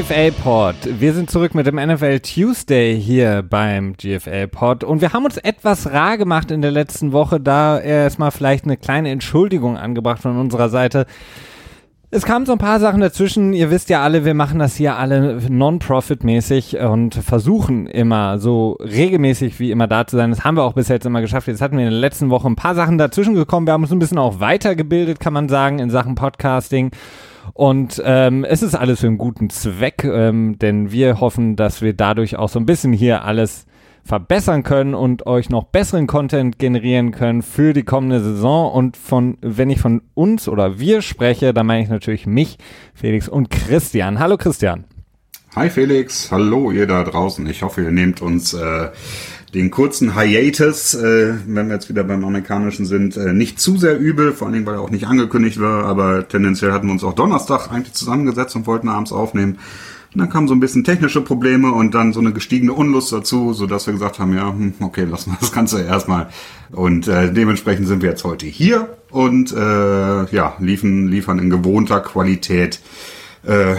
GFL Pod. Wir sind zurück mit dem NFL Tuesday hier beim GFL Pod und wir haben uns etwas rar gemacht in der letzten Woche, da erstmal vielleicht eine kleine Entschuldigung angebracht von unserer Seite. Es kamen so ein paar Sachen dazwischen. Ihr wisst ja alle, wir machen das hier alle non-profit-mäßig und versuchen immer so regelmäßig wie immer da zu sein. Das haben wir auch bis jetzt immer geschafft. Jetzt hatten wir in der letzten Woche ein paar Sachen dazwischen gekommen. Wir haben uns ein bisschen auch weitergebildet, kann man sagen, in Sachen Podcasting. Und ähm, es ist alles für einen guten Zweck, ähm, denn wir hoffen, dass wir dadurch auch so ein bisschen hier alles verbessern können und euch noch besseren Content generieren können für die kommende Saison. Und von, wenn ich von uns oder wir spreche, dann meine ich natürlich mich, Felix und Christian. Hallo Christian. Hi Felix, hallo ihr da draußen. Ich hoffe, ihr nehmt uns äh, den kurzen Hiatus, äh, wenn wir jetzt wieder beim amerikanischen sind, äh, nicht zu sehr übel, vor allen Dingen, weil er auch nicht angekündigt war, aber tendenziell hatten wir uns auch Donnerstag eigentlich zusammengesetzt und wollten abends aufnehmen. Und dann kamen so ein bisschen technische Probleme und dann so eine gestiegene Unlust dazu, so dass wir gesagt haben, ja, hm, okay, lassen wir das Ganze erstmal. Und äh, dementsprechend sind wir jetzt heute hier und äh, ja, liefern, liefern in gewohnter Qualität äh,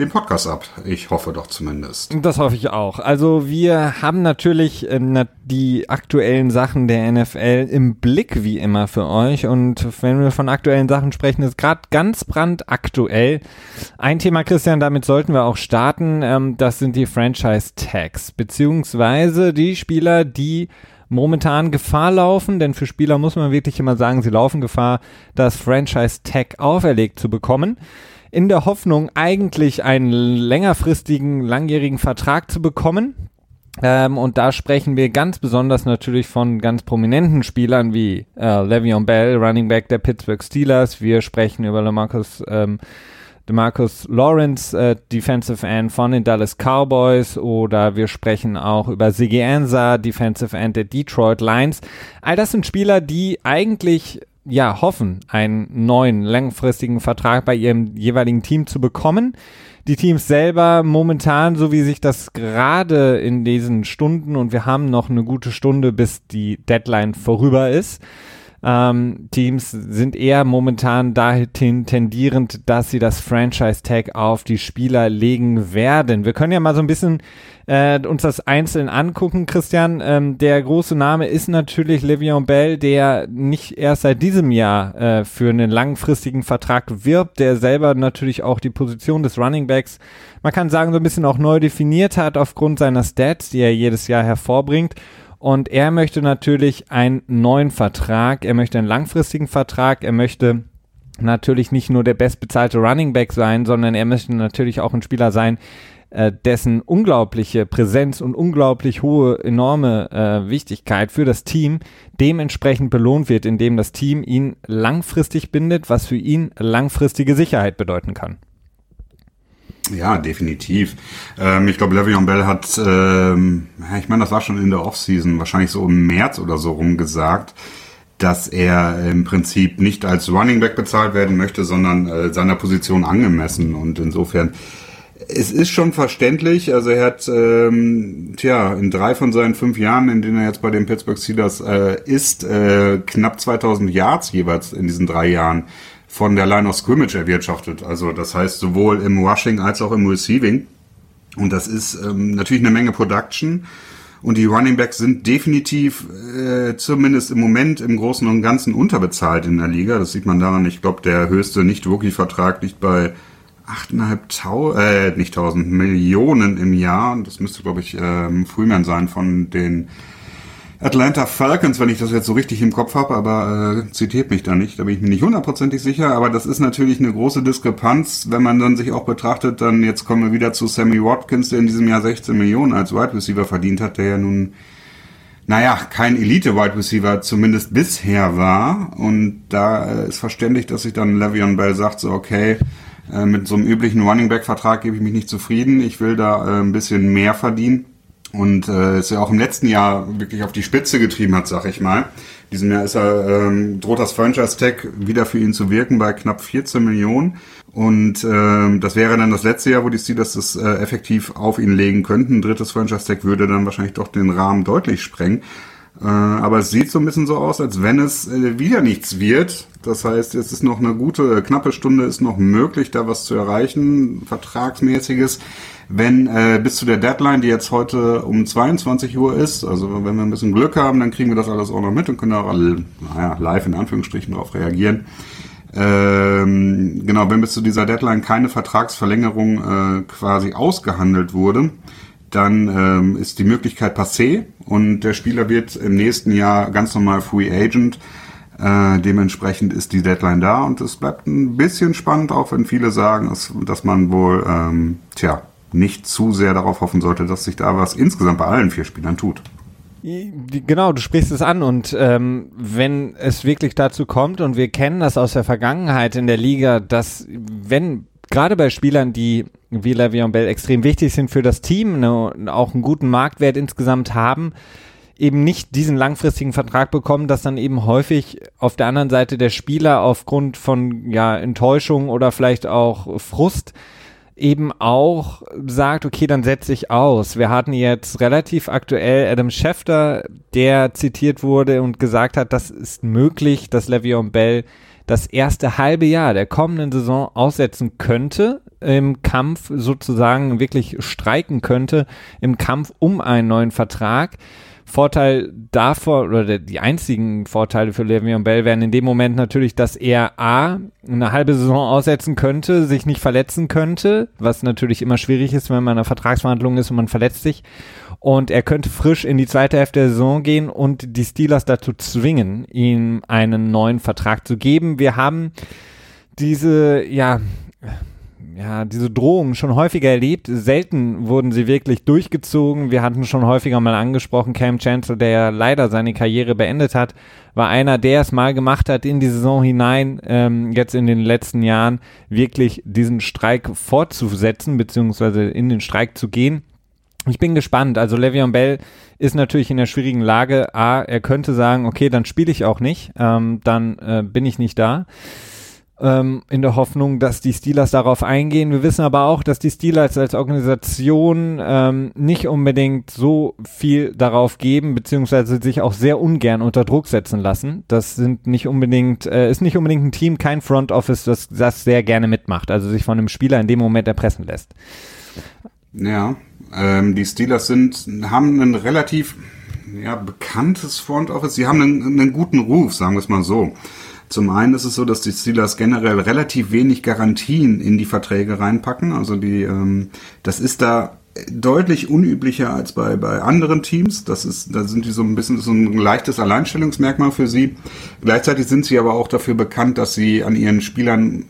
den Podcast ab. Ich hoffe doch zumindest. Das hoffe ich auch. Also wir haben natürlich äh, die aktuellen Sachen der NFL im Blick wie immer für euch. Und wenn wir von aktuellen Sachen sprechen, ist gerade ganz brandaktuell. Ein Thema, Christian, damit sollten wir auch starten. Ähm, das sind die Franchise Tags, beziehungsweise die Spieler, die momentan Gefahr laufen, denn für Spieler muss man wirklich immer sagen, sie laufen Gefahr, das Franchise Tag auferlegt zu bekommen in der Hoffnung, eigentlich einen längerfristigen, langjährigen Vertrag zu bekommen. Ähm, und da sprechen wir ganz besonders natürlich von ganz prominenten Spielern wie äh, Le'Veon Bell, Running Back der Pittsburgh Steelers. Wir sprechen über LaMarcus, ähm, DeMarcus Lawrence, äh, Defensive End von den Dallas Cowboys oder wir sprechen auch über Siggy Ansa, Defensive End der Detroit Lions. All das sind Spieler, die eigentlich ja, hoffen, einen neuen langfristigen Vertrag bei ihrem jeweiligen Team zu bekommen. Die Teams selber momentan, so wie sich das gerade in diesen Stunden und wir haben noch eine gute Stunde, bis die Deadline vorüber ist, ähm, Teams sind eher momentan dahin tendierend, dass sie das Franchise-Tag auf die Spieler legen werden. Wir können ja mal so ein bisschen äh, uns das einzeln angucken, Christian. Ähm, der große Name ist natürlich Le'Veon Bell, der nicht erst seit diesem Jahr äh, für einen langfristigen Vertrag wirbt, der selber natürlich auch die Position des Running Backs, man kann sagen, so ein bisschen auch neu definiert hat aufgrund seiner Stats, die er jedes Jahr hervorbringt. Und er möchte natürlich einen neuen Vertrag, er möchte einen langfristigen Vertrag, er möchte natürlich nicht nur der bestbezahlte Running Back sein, sondern er möchte natürlich auch ein Spieler sein, äh, dessen unglaubliche Präsenz und unglaublich hohe, enorme äh, Wichtigkeit für das Team dementsprechend belohnt wird, indem das Team ihn langfristig bindet, was für ihn langfristige Sicherheit bedeuten kann. Ja, definitiv. Ähm, ich glaube, Le'Veon Bell hat, ähm, ich meine, das war schon in der Offseason, wahrscheinlich so im März oder so rum gesagt, dass er im Prinzip nicht als Running Back bezahlt werden möchte, sondern äh, seiner Position angemessen. Und insofern, es ist schon verständlich. Also er hat, ähm, tja, in drei von seinen fünf Jahren, in denen er jetzt bei den Pittsburgh Steelers äh, ist, äh, knapp 2000 Yards jeweils in diesen drei Jahren von der Line of Scrimmage erwirtschaftet. Also das heißt sowohl im Rushing als auch im Receiving. Und das ist ähm, natürlich eine Menge Production. Und die Running Backs sind definitiv, äh, zumindest im Moment, im Großen und Ganzen unterbezahlt in der Liga. Das sieht man daran. Ich glaube, der höchste Nicht-Rookie-Vertrag liegt bei 8.500, äh, nicht 1000 Millionen im Jahr. Das müsste, glaube ich, ähm, Freeman sein von den Atlanta Falcons, wenn ich das jetzt so richtig im Kopf habe, aber äh, zitiert mich da nicht, da bin ich mir nicht hundertprozentig sicher, aber das ist natürlich eine große Diskrepanz, wenn man dann sich auch betrachtet, dann jetzt kommen wir wieder zu Sammy Watkins, der in diesem Jahr 16 Millionen als Wide Receiver verdient hat, der ja nun, naja, kein Elite-Wide Receiver zumindest bisher war. Und da äh, ist verständlich, dass sich dann Le'Veon Bell sagt, so okay, äh, mit so einem üblichen Running Back Vertrag gebe ich mich nicht zufrieden, ich will da äh, ein bisschen mehr verdienen und äh, es ja auch im letzten Jahr wirklich auf die Spitze getrieben hat, sag ich mal. Diesem Jahr ist er, ähm, droht das Franchise-Tag wieder für ihn zu wirken bei knapp 14 Millionen. Und ähm, das wäre dann das letzte Jahr, wo die Steelers das äh, effektiv auf ihn legen könnten. Ein drittes Franchise-Tag würde dann wahrscheinlich doch den Rahmen deutlich sprengen. Äh, aber es sieht so ein bisschen so aus, als wenn es äh, wieder nichts wird. Das heißt, es ist noch eine gute, knappe Stunde ist noch möglich, da was zu erreichen, vertragsmäßiges. Wenn äh, bis zu der Deadline, die jetzt heute um 22 Uhr ist, also wenn wir ein bisschen Glück haben, dann kriegen wir das alles auch noch mit und können auch naja, live in Anführungsstrichen darauf reagieren. Ähm, genau, wenn bis zu dieser Deadline keine Vertragsverlängerung äh, quasi ausgehandelt wurde, dann ähm, ist die Möglichkeit passé und der Spieler wird im nächsten Jahr ganz normal Free Agent. Äh, dementsprechend ist die Deadline da und es bleibt ein bisschen spannend, auch wenn viele sagen, dass, dass man wohl, ähm, tja, nicht zu sehr darauf hoffen sollte, dass sich da was insgesamt bei allen vier Spielern tut. Genau, du sprichst es an und ähm, wenn es wirklich dazu kommt und wir kennen das aus der Vergangenheit in der Liga, dass wenn gerade bei Spielern, die wie Le'Veon Bell extrem wichtig sind für das Team, ne, auch einen guten Marktwert insgesamt haben, eben nicht diesen langfristigen Vertrag bekommen, dass dann eben häufig auf der anderen Seite der Spieler aufgrund von ja Enttäuschung oder vielleicht auch Frust eben auch sagt, okay, dann setze ich aus. Wir hatten jetzt relativ aktuell Adam Schefter, der zitiert wurde und gesagt hat, das ist möglich, dass Le'Veon Bell das erste halbe Jahr der kommenden Saison aussetzen könnte, im Kampf sozusagen wirklich streiken könnte, im Kampf um einen neuen Vertrag. Vorteil davor oder die einzigen Vorteile für Le'Veon Bell wären in dem Moment natürlich, dass er A, eine halbe Saison aussetzen könnte, sich nicht verletzen könnte, was natürlich immer schwierig ist, wenn man in einer Vertragsverhandlung ist und man verletzt sich. Und er könnte frisch in die zweite Hälfte der Saison gehen und die Steelers dazu zwingen, ihm einen neuen Vertrag zu geben. Wir haben diese, ja, ja, diese Drohungen schon häufiger erlebt. Selten wurden sie wirklich durchgezogen. Wir hatten schon häufiger mal angesprochen, Cam Chancellor, der ja leider seine Karriere beendet hat, war einer, der es mal gemacht hat, in die Saison hinein, ähm, jetzt in den letzten Jahren wirklich diesen Streik fortzusetzen, beziehungsweise in den Streik zu gehen. Ich bin gespannt. Also Le'Veon Bell ist natürlich in der schwierigen Lage. A, er könnte sagen, okay, dann spiele ich auch nicht, ähm, dann äh, bin ich nicht da ähm, in der Hoffnung, dass die Steelers darauf eingehen. Wir wissen aber auch, dass die Steelers als Organisation ähm, nicht unbedingt so viel darauf geben, beziehungsweise sich auch sehr ungern unter Druck setzen lassen. Das sind nicht unbedingt, äh, ist nicht unbedingt ein Team, kein Front Office, das das sehr gerne mitmacht, also sich von einem Spieler in dem Moment erpressen lässt. Ja, ähm, die Steelers sind, haben ein relativ ja, bekanntes Front Office. Sie haben einen, einen guten Ruf, sagen wir es mal so. Zum einen ist es so, dass die Steelers generell relativ wenig Garantien in die Verträge reinpacken. Also die, ähm, das ist da deutlich unüblicher als bei, bei anderen Teams. Das ist, da sind die so ein bisschen so ein leichtes Alleinstellungsmerkmal für sie. Gleichzeitig sind sie aber auch dafür bekannt, dass sie an ihren Spielern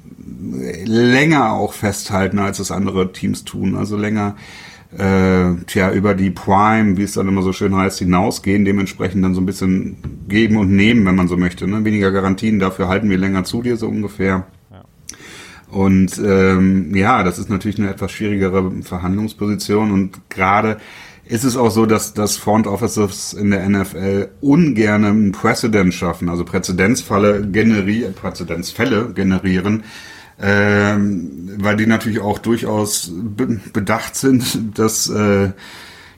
länger auch festhalten, als es andere Teams tun. Also länger äh, tja, über die Prime, wie es dann immer so schön heißt, hinausgehen, dementsprechend dann so ein bisschen geben und nehmen, wenn man so möchte. Ne? Weniger Garantien, dafür halten wir länger zu dir, so ungefähr. Ja. Und ähm, ja, das ist natürlich eine etwas schwierigere Verhandlungsposition und gerade ist es auch so, dass, dass Front Offices in der NFL ungern einen Precedent schaffen, also Präzedenzfälle generieren, Präzedenzfälle generieren, ähm, weil die natürlich auch durchaus be bedacht sind, dass äh,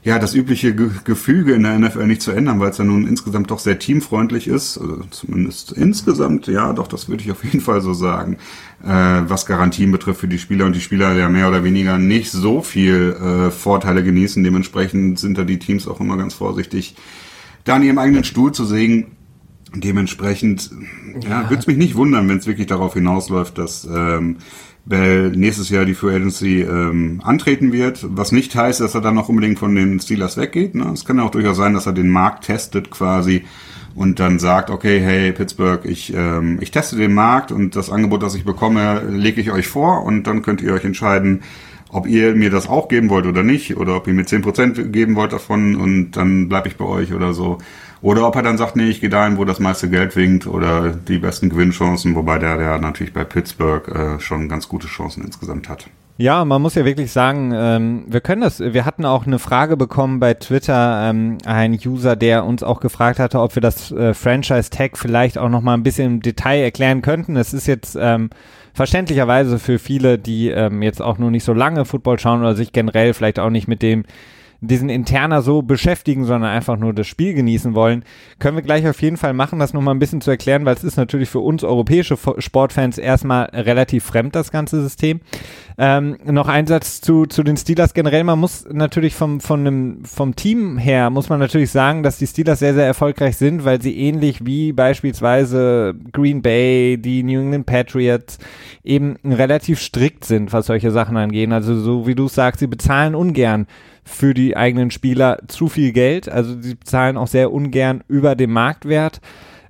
ja das übliche Ge Gefüge in der NFL nicht zu ändern, weil es ja nun insgesamt doch sehr teamfreundlich ist, also zumindest insgesamt, ja, doch, das würde ich auf jeden Fall so sagen, äh, was Garantien betrifft für die Spieler und die Spieler ja mehr oder weniger nicht so viel äh, Vorteile genießen. Dementsprechend sind da die Teams auch immer ganz vorsichtig, da an ihrem eigenen Stuhl zu sägen Dementsprechend ja, ja würde es mich nicht wundern, wenn es wirklich darauf hinausläuft, dass ähm, Bell nächstes Jahr die Free Agency ähm, antreten wird, was nicht heißt, dass er dann noch unbedingt von den Steelers weggeht. Ne? Es kann ja auch durchaus sein, dass er den Markt testet quasi und dann sagt, okay, hey Pittsburgh, ich, ähm, ich teste den Markt und das Angebot, das ich bekomme, lege ich euch vor und dann könnt ihr euch entscheiden, ob ihr mir das auch geben wollt oder nicht oder ob ihr mir zehn Prozent geben wollt davon und dann bleibe ich bei euch oder so. Oder ob er dann sagt, nee, ich gehe dahin, wo das meiste Geld winkt oder die besten Gewinnchancen, wobei der, der natürlich bei Pittsburgh äh, schon ganz gute Chancen insgesamt hat. Ja, man muss ja wirklich sagen, ähm, wir können das, wir hatten auch eine Frage bekommen bei Twitter, ähm, ein User, der uns auch gefragt hatte, ob wir das äh, Franchise-Tag vielleicht auch nochmal ein bisschen im Detail erklären könnten. Es ist jetzt ähm, verständlicherweise für viele, die ähm, jetzt auch nur nicht so lange Football schauen oder sich generell vielleicht auch nicht mit dem diesen Interner so beschäftigen, sondern einfach nur das Spiel genießen wollen, können wir gleich auf jeden Fall machen, das nochmal ein bisschen zu erklären, weil es ist natürlich für uns europäische Sportfans erstmal relativ fremd, das ganze System. Ähm, noch ein Satz zu, zu den Steelers generell. Man muss natürlich vom, von einem, vom Team her, muss man natürlich sagen, dass die Steelers sehr, sehr erfolgreich sind, weil sie ähnlich wie beispielsweise Green Bay, die New England Patriots eben relativ strikt sind, was solche Sachen angehen. Also so wie du sagst, sie bezahlen ungern für die eigenen Spieler zu viel Geld. Also sie bezahlen auch sehr ungern über dem Marktwert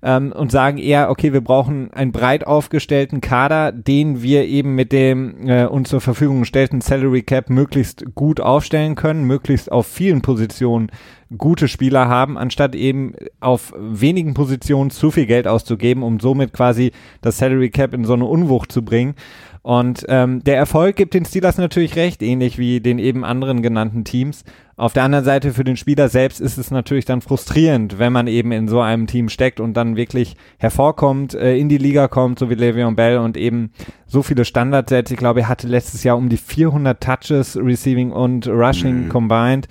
ähm, und sagen eher, okay, wir brauchen einen breit aufgestellten Kader, den wir eben mit dem äh, uns zur Verfügung gestellten Salary Cap möglichst gut aufstellen können, möglichst auf vielen Positionen gute Spieler haben, anstatt eben auf wenigen Positionen zu viel Geld auszugeben, um somit quasi das Salary Cap in so eine Unwucht zu bringen. Und ähm, der Erfolg gibt den Steelers natürlich recht, ähnlich wie den eben anderen genannten Teams. Auf der anderen Seite für den Spieler selbst ist es natürlich dann frustrierend, wenn man eben in so einem Team steckt und dann wirklich hervorkommt, äh, in die Liga kommt, so wie Le'Veon Bell und eben so viele Standards setzt. Ich glaube, er hatte letztes Jahr um die 400 Touches, Receiving und Rushing mhm. combined.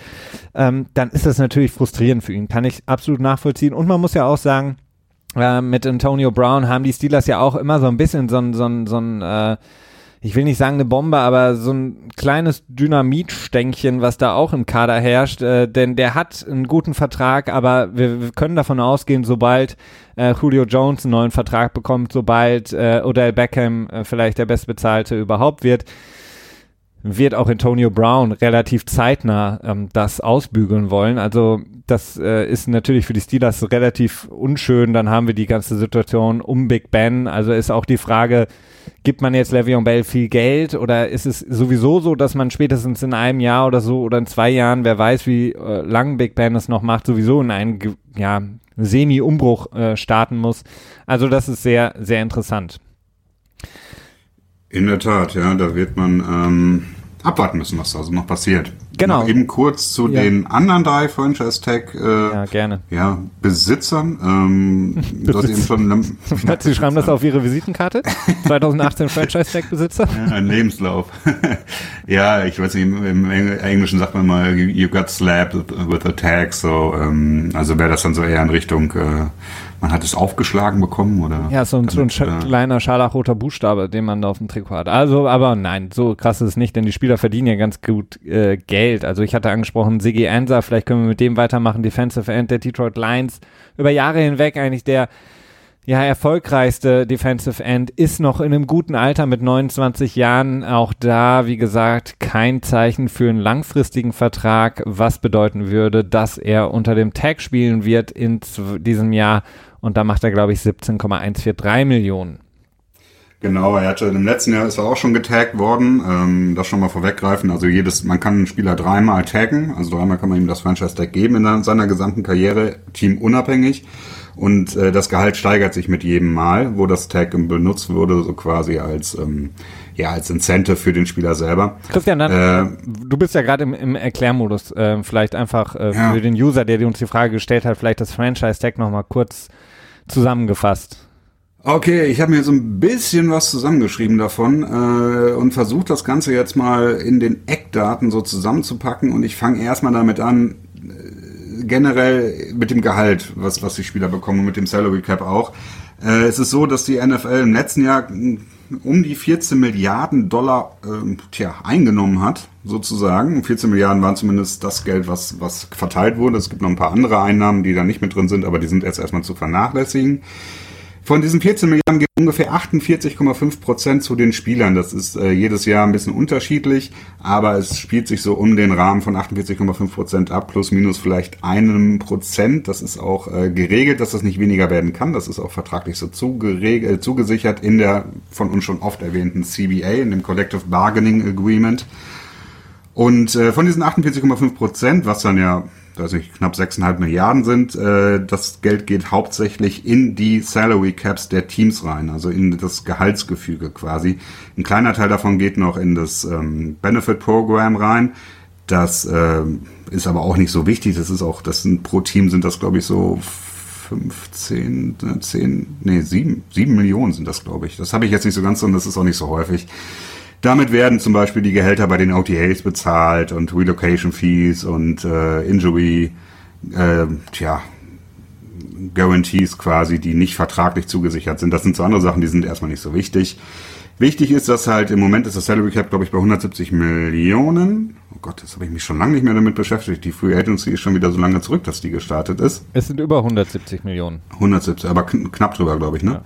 Ähm, dann ist das natürlich frustrierend für ihn. Kann ich absolut nachvollziehen. Und man muss ja auch sagen, äh, mit Antonio Brown haben die Steelers ja auch immer so ein bisschen so ein, so ein, so ein äh, ich will nicht sagen eine Bombe, aber so ein kleines Dynamitstänkchen, was da auch im Kader herrscht, äh, denn der hat einen guten Vertrag, aber wir, wir können davon ausgehen, sobald äh, Julio Jones einen neuen Vertrag bekommt, sobald äh, Odell Beckham äh, vielleicht der bestbezahlte überhaupt wird, wird auch Antonio Brown relativ zeitnah ähm, das ausbügeln wollen. Also das äh, ist natürlich für die Steelers relativ unschön. Dann haben wir die ganze Situation um Big Ben. Also ist auch die Frage, gibt man jetzt Le'Veon Bell viel Geld oder ist es sowieso so, dass man spätestens in einem Jahr oder so oder in zwei Jahren, wer weiß, wie äh, lang Big Ben es noch macht, sowieso in einen ja, Semi-Umbruch äh, starten muss. Also das ist sehr, sehr interessant. In der Tat, ja, da wird man ähm, abwarten müssen, was da also noch passiert. Genau. Noch eben kurz zu ja. den anderen drei Franchise Tag äh, ja, gerne. Ja, Besitzern. Ähm, Besitz. eben schon, Sie schreiben das auf Ihre Visitenkarte? 2018 Franchise Tag Besitzer? Ja, ein Lebenslauf. ja, ich weiß nicht, im, im, Englischen sagt man mal, you got slapped with a tag. So, ähm, also wäre das dann so eher in Richtung äh, man hat es aufgeschlagen bekommen, oder? Ja, so ein, so ein äh, kleiner scharlachroter Buchstabe, den man da auf dem Trikot hat. Also, aber nein, so krass ist es nicht, denn die Spieler verdienen ja ganz gut äh, Geld. Also ich hatte angesprochen, Siggy Ansa, vielleicht können wir mit dem weitermachen, Defensive End der Detroit Lions. Über Jahre hinweg eigentlich der ja, erfolgreichste Defensive End ist noch in einem guten Alter mit 29 Jahren. Auch da, wie gesagt, kein Zeichen für einen langfristigen Vertrag, was bedeuten würde, dass er unter dem Tag spielen wird in diesem Jahr und da macht er, glaube ich, 17,143 Millionen. Genau, er hatte im letzten Jahr ist er auch schon getaggt worden. Ähm, das schon mal vorweggreifen. Also jedes, man kann einen Spieler dreimal taggen, also dreimal kann man ihm das Franchise-Tag geben in seiner gesamten Karriere, teamunabhängig. Und äh, das Gehalt steigert sich mit jedem Mal, wo das Tag benutzt wurde, so quasi als ähm, ja als Incentive für den Spieler selber. Christian, dann, äh, du bist ja gerade im, im Erklärmodus. Äh, vielleicht einfach äh, ja. für den User, der dir uns die Frage gestellt hat, vielleicht das Franchise-Tag nochmal kurz zusammengefasst. Okay, ich habe mir so ein bisschen was zusammengeschrieben davon äh, und versucht das Ganze jetzt mal in den Eckdaten so zusammenzupacken und ich fange erstmal damit an, äh, generell mit dem Gehalt, was, was die Spieler bekommen und mit dem Salary Cap auch. Äh, es ist so, dass die NFL im letzten Jahr um die 14 Milliarden Dollar äh, tja, eingenommen hat, sozusagen. 14 Milliarden waren zumindest das Geld, was, was verteilt wurde. Es gibt noch ein paar andere Einnahmen, die da nicht mit drin sind, aber die sind jetzt erstmal zu vernachlässigen. Von diesen 14 Milliarden gehen ungefähr 48,5 Prozent zu den Spielern. Das ist äh, jedes Jahr ein bisschen unterschiedlich, aber es spielt sich so um den Rahmen von 48,5 Prozent ab, plus minus vielleicht einem Prozent. Das ist auch äh, geregelt, dass das nicht weniger werden kann. Das ist auch vertraglich so äh, zugesichert in der von uns schon oft erwähnten CBA, in dem Collective Bargaining Agreement. Und äh, von diesen 48,5 Prozent, was dann ja weiß nicht, knapp 6,5 Milliarden sind. Äh, das Geld geht hauptsächlich in die Salary Caps der Teams rein, also in das Gehaltsgefüge quasi. Ein kleiner Teil davon geht noch in das ähm, Benefit Program rein. Das äh, ist aber auch nicht so wichtig. Das ist auch, das sind pro Team sind das, glaube ich, so 15, 10, nee, 7, 7 Millionen sind das, glaube ich. Das habe ich jetzt nicht so ganz und das ist auch nicht so häufig. Damit werden zum Beispiel die Gehälter bei den OTAs bezahlt und Relocation Fees und äh, Injury, äh, tja, Guarantees quasi, die nicht vertraglich zugesichert sind. Das sind so andere Sachen, die sind erstmal nicht so wichtig. Wichtig ist, dass halt im Moment ist das Salary Cap, glaube ich, bei 170 Millionen. Oh Gott, jetzt habe ich mich schon lange nicht mehr damit beschäftigt. Die Free Agency ist schon wieder so lange zurück, dass die gestartet ist. Es sind über 170 Millionen. 170, aber kn knapp drüber, glaube ich, ne? Ja.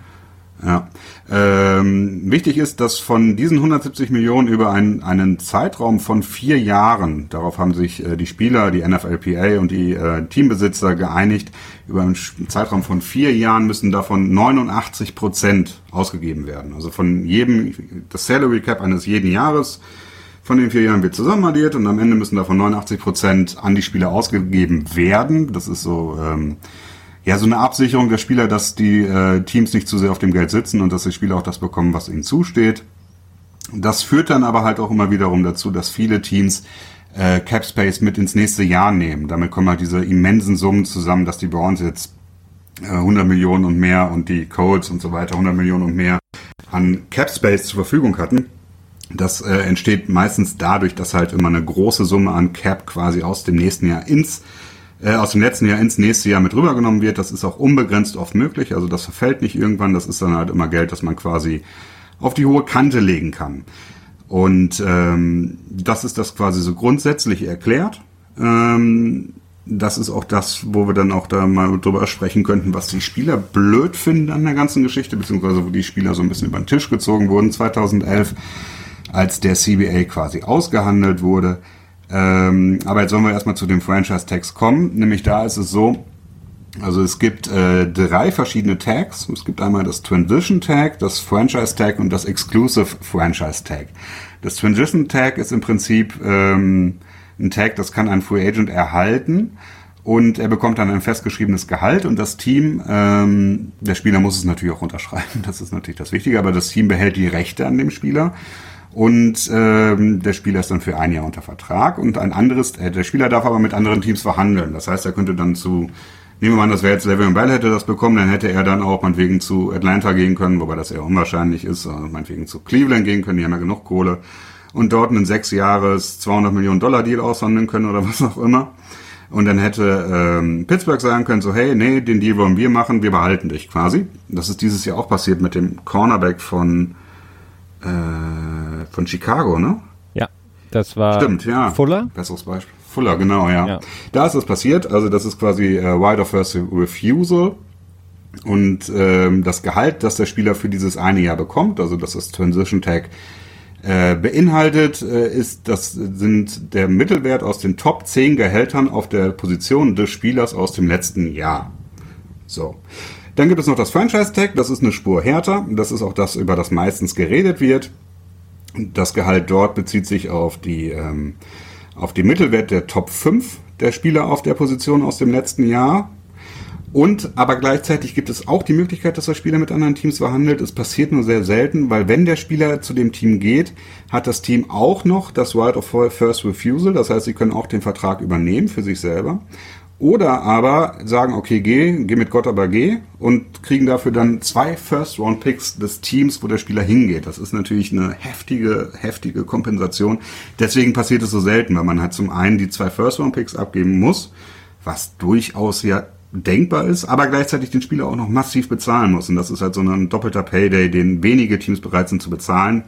Ja. Ähm, wichtig ist, dass von diesen 170 Millionen über einen, einen Zeitraum von vier Jahren, darauf haben sich äh, die Spieler, die NFLPA und die äh, Teambesitzer geeinigt, über einen Zeitraum von vier Jahren müssen davon 89 Prozent ausgegeben werden. Also von jedem, das Salary Cap eines jeden Jahres von den vier Jahren wird zusammenaddiert und am Ende müssen davon 89 Prozent an die Spieler ausgegeben werden. Das ist so ähm, ja, so eine Absicherung der Spieler, dass die äh, Teams nicht zu sehr auf dem Geld sitzen und dass die Spieler auch das bekommen, was ihnen zusteht. Das führt dann aber halt auch immer wiederum dazu, dass viele Teams äh, Cap Space mit ins nächste Jahr nehmen. Damit kommen halt diese immensen Summen zusammen, dass die Browns jetzt äh, 100 Millionen und mehr und die Colts und so weiter 100 Millionen und mehr an Cap Space zur Verfügung hatten. Das äh, entsteht meistens dadurch, dass halt immer eine große Summe an Cap quasi aus dem nächsten Jahr ins aus dem letzten Jahr ins nächste Jahr mit rübergenommen wird. Das ist auch unbegrenzt oft möglich. Also das verfällt nicht irgendwann. Das ist dann halt immer Geld, das man quasi auf die hohe Kante legen kann. Und ähm, das ist das quasi so grundsätzlich erklärt. Ähm, das ist auch das, wo wir dann auch da mal drüber sprechen könnten, was die Spieler blöd finden an der ganzen Geschichte, beziehungsweise wo die Spieler so ein bisschen über den Tisch gezogen wurden 2011, als der CBA quasi ausgehandelt wurde. Ähm, aber jetzt sollen wir erstmal zu dem Franchise-Tags kommen. Nämlich da ist es so, also es gibt äh, drei verschiedene Tags. Es gibt einmal das Transition Tag, das Franchise Tag und das Exclusive Franchise Tag. Das Transition Tag ist im Prinzip ähm, ein Tag, das kann ein Free Agent erhalten und er bekommt dann ein festgeschriebenes Gehalt und das Team, ähm, der Spieler muss es natürlich auch unterschreiben, das ist natürlich das Wichtige, aber das Team behält die Rechte an dem Spieler und ähm, der Spieler ist dann für ein Jahr unter Vertrag und ein anderes, äh, der Spieler darf aber mit anderen Teams verhandeln. Das heißt, er könnte dann zu, nehmen wir mal an, das wäre jetzt Le'Veon Bell hätte das bekommen, dann hätte er dann auch meinetwegen zu Atlanta gehen können, wobei das eher unwahrscheinlich ist, also meinetwegen zu Cleveland gehen können, die haben ja genug Kohle und dort einen sechs Jahres 200 Millionen Dollar Deal aushandeln können oder was auch immer. Und dann hätte ähm, Pittsburgh sagen können, so hey, nee, den Deal wollen wir machen, wir behalten dich quasi. Das ist dieses Jahr auch passiert mit dem Cornerback von äh, von Chicago, ne? Ja, das war Stimmt, ja. Fuller. Besseres Beispiel. Fuller, genau, ja. ja. Da ist das passiert. Also das ist quasi äh, Right of First Refusal. Und ähm, das Gehalt, das der Spieler für dieses eine Jahr bekommt, also das ist Transition Tag äh, beinhaltet, äh, ist, das sind der Mittelwert aus den Top 10 Gehältern auf der Position des Spielers aus dem letzten Jahr. So. Dann gibt es noch das Franchise Tag, das ist eine Spur härter. Das ist auch das, über das meistens geredet wird. Das Gehalt dort bezieht sich auf die, ähm, auf die Mittelwert der Top 5 der Spieler auf der Position aus dem letzten Jahr. Und aber gleichzeitig gibt es auch die Möglichkeit, dass der Spieler mit anderen Teams verhandelt. Es passiert nur sehr selten, weil wenn der Spieler zu dem Team geht, hat das Team auch noch das Right of First Refusal. Das heißt, sie können auch den Vertrag übernehmen für sich selber. Oder aber sagen, okay, geh, geh mit Gott, aber geh und kriegen dafür dann zwei First-Round-Picks des Teams, wo der Spieler hingeht. Das ist natürlich eine heftige, heftige Kompensation. Deswegen passiert es so selten, weil man halt zum einen die zwei First-Round-Picks abgeben muss, was durchaus ja denkbar ist, aber gleichzeitig den Spieler auch noch massiv bezahlen muss. Und das ist halt so ein doppelter Payday, den wenige Teams bereit sind zu bezahlen.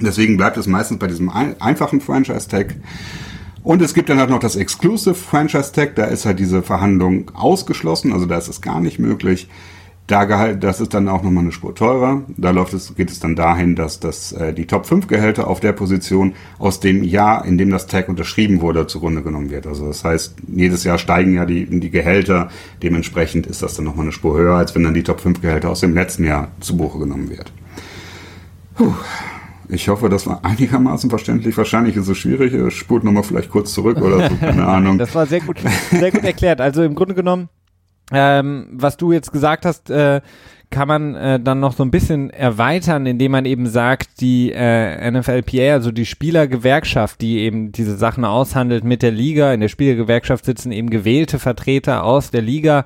Deswegen bleibt es meistens bei diesem einfachen Franchise-Tag. Und es gibt dann halt noch das Exclusive Franchise Tag, da ist halt diese Verhandlung ausgeschlossen, also da ist es gar nicht möglich. Da Gehalt, das ist dann auch nochmal eine Spur teurer. Da läuft es, geht es dann dahin, dass das, äh, die Top 5 Gehälter auf der Position aus dem Jahr, in dem das Tag unterschrieben wurde, zugrunde genommen wird. Also das heißt, jedes Jahr steigen ja die, die Gehälter. Dementsprechend ist das dann nochmal eine Spur höher, als wenn dann die Top 5 Gehälter aus dem letzten Jahr zu Buche genommen wird. Puh. Ich hoffe, das war einigermaßen verständlich. Wahrscheinlich ist es schwierig. Spult nochmal vielleicht kurz zurück oder so, keine Ahnung. Das war sehr gut, sehr gut erklärt. Also im Grunde genommen, ähm, was du jetzt gesagt hast, äh, kann man äh, dann noch so ein bisschen erweitern, indem man eben sagt, die äh, NFLPA, also die Spielergewerkschaft, die eben diese Sachen aushandelt mit der Liga, in der Spielergewerkschaft sitzen eben gewählte Vertreter aus der Liga,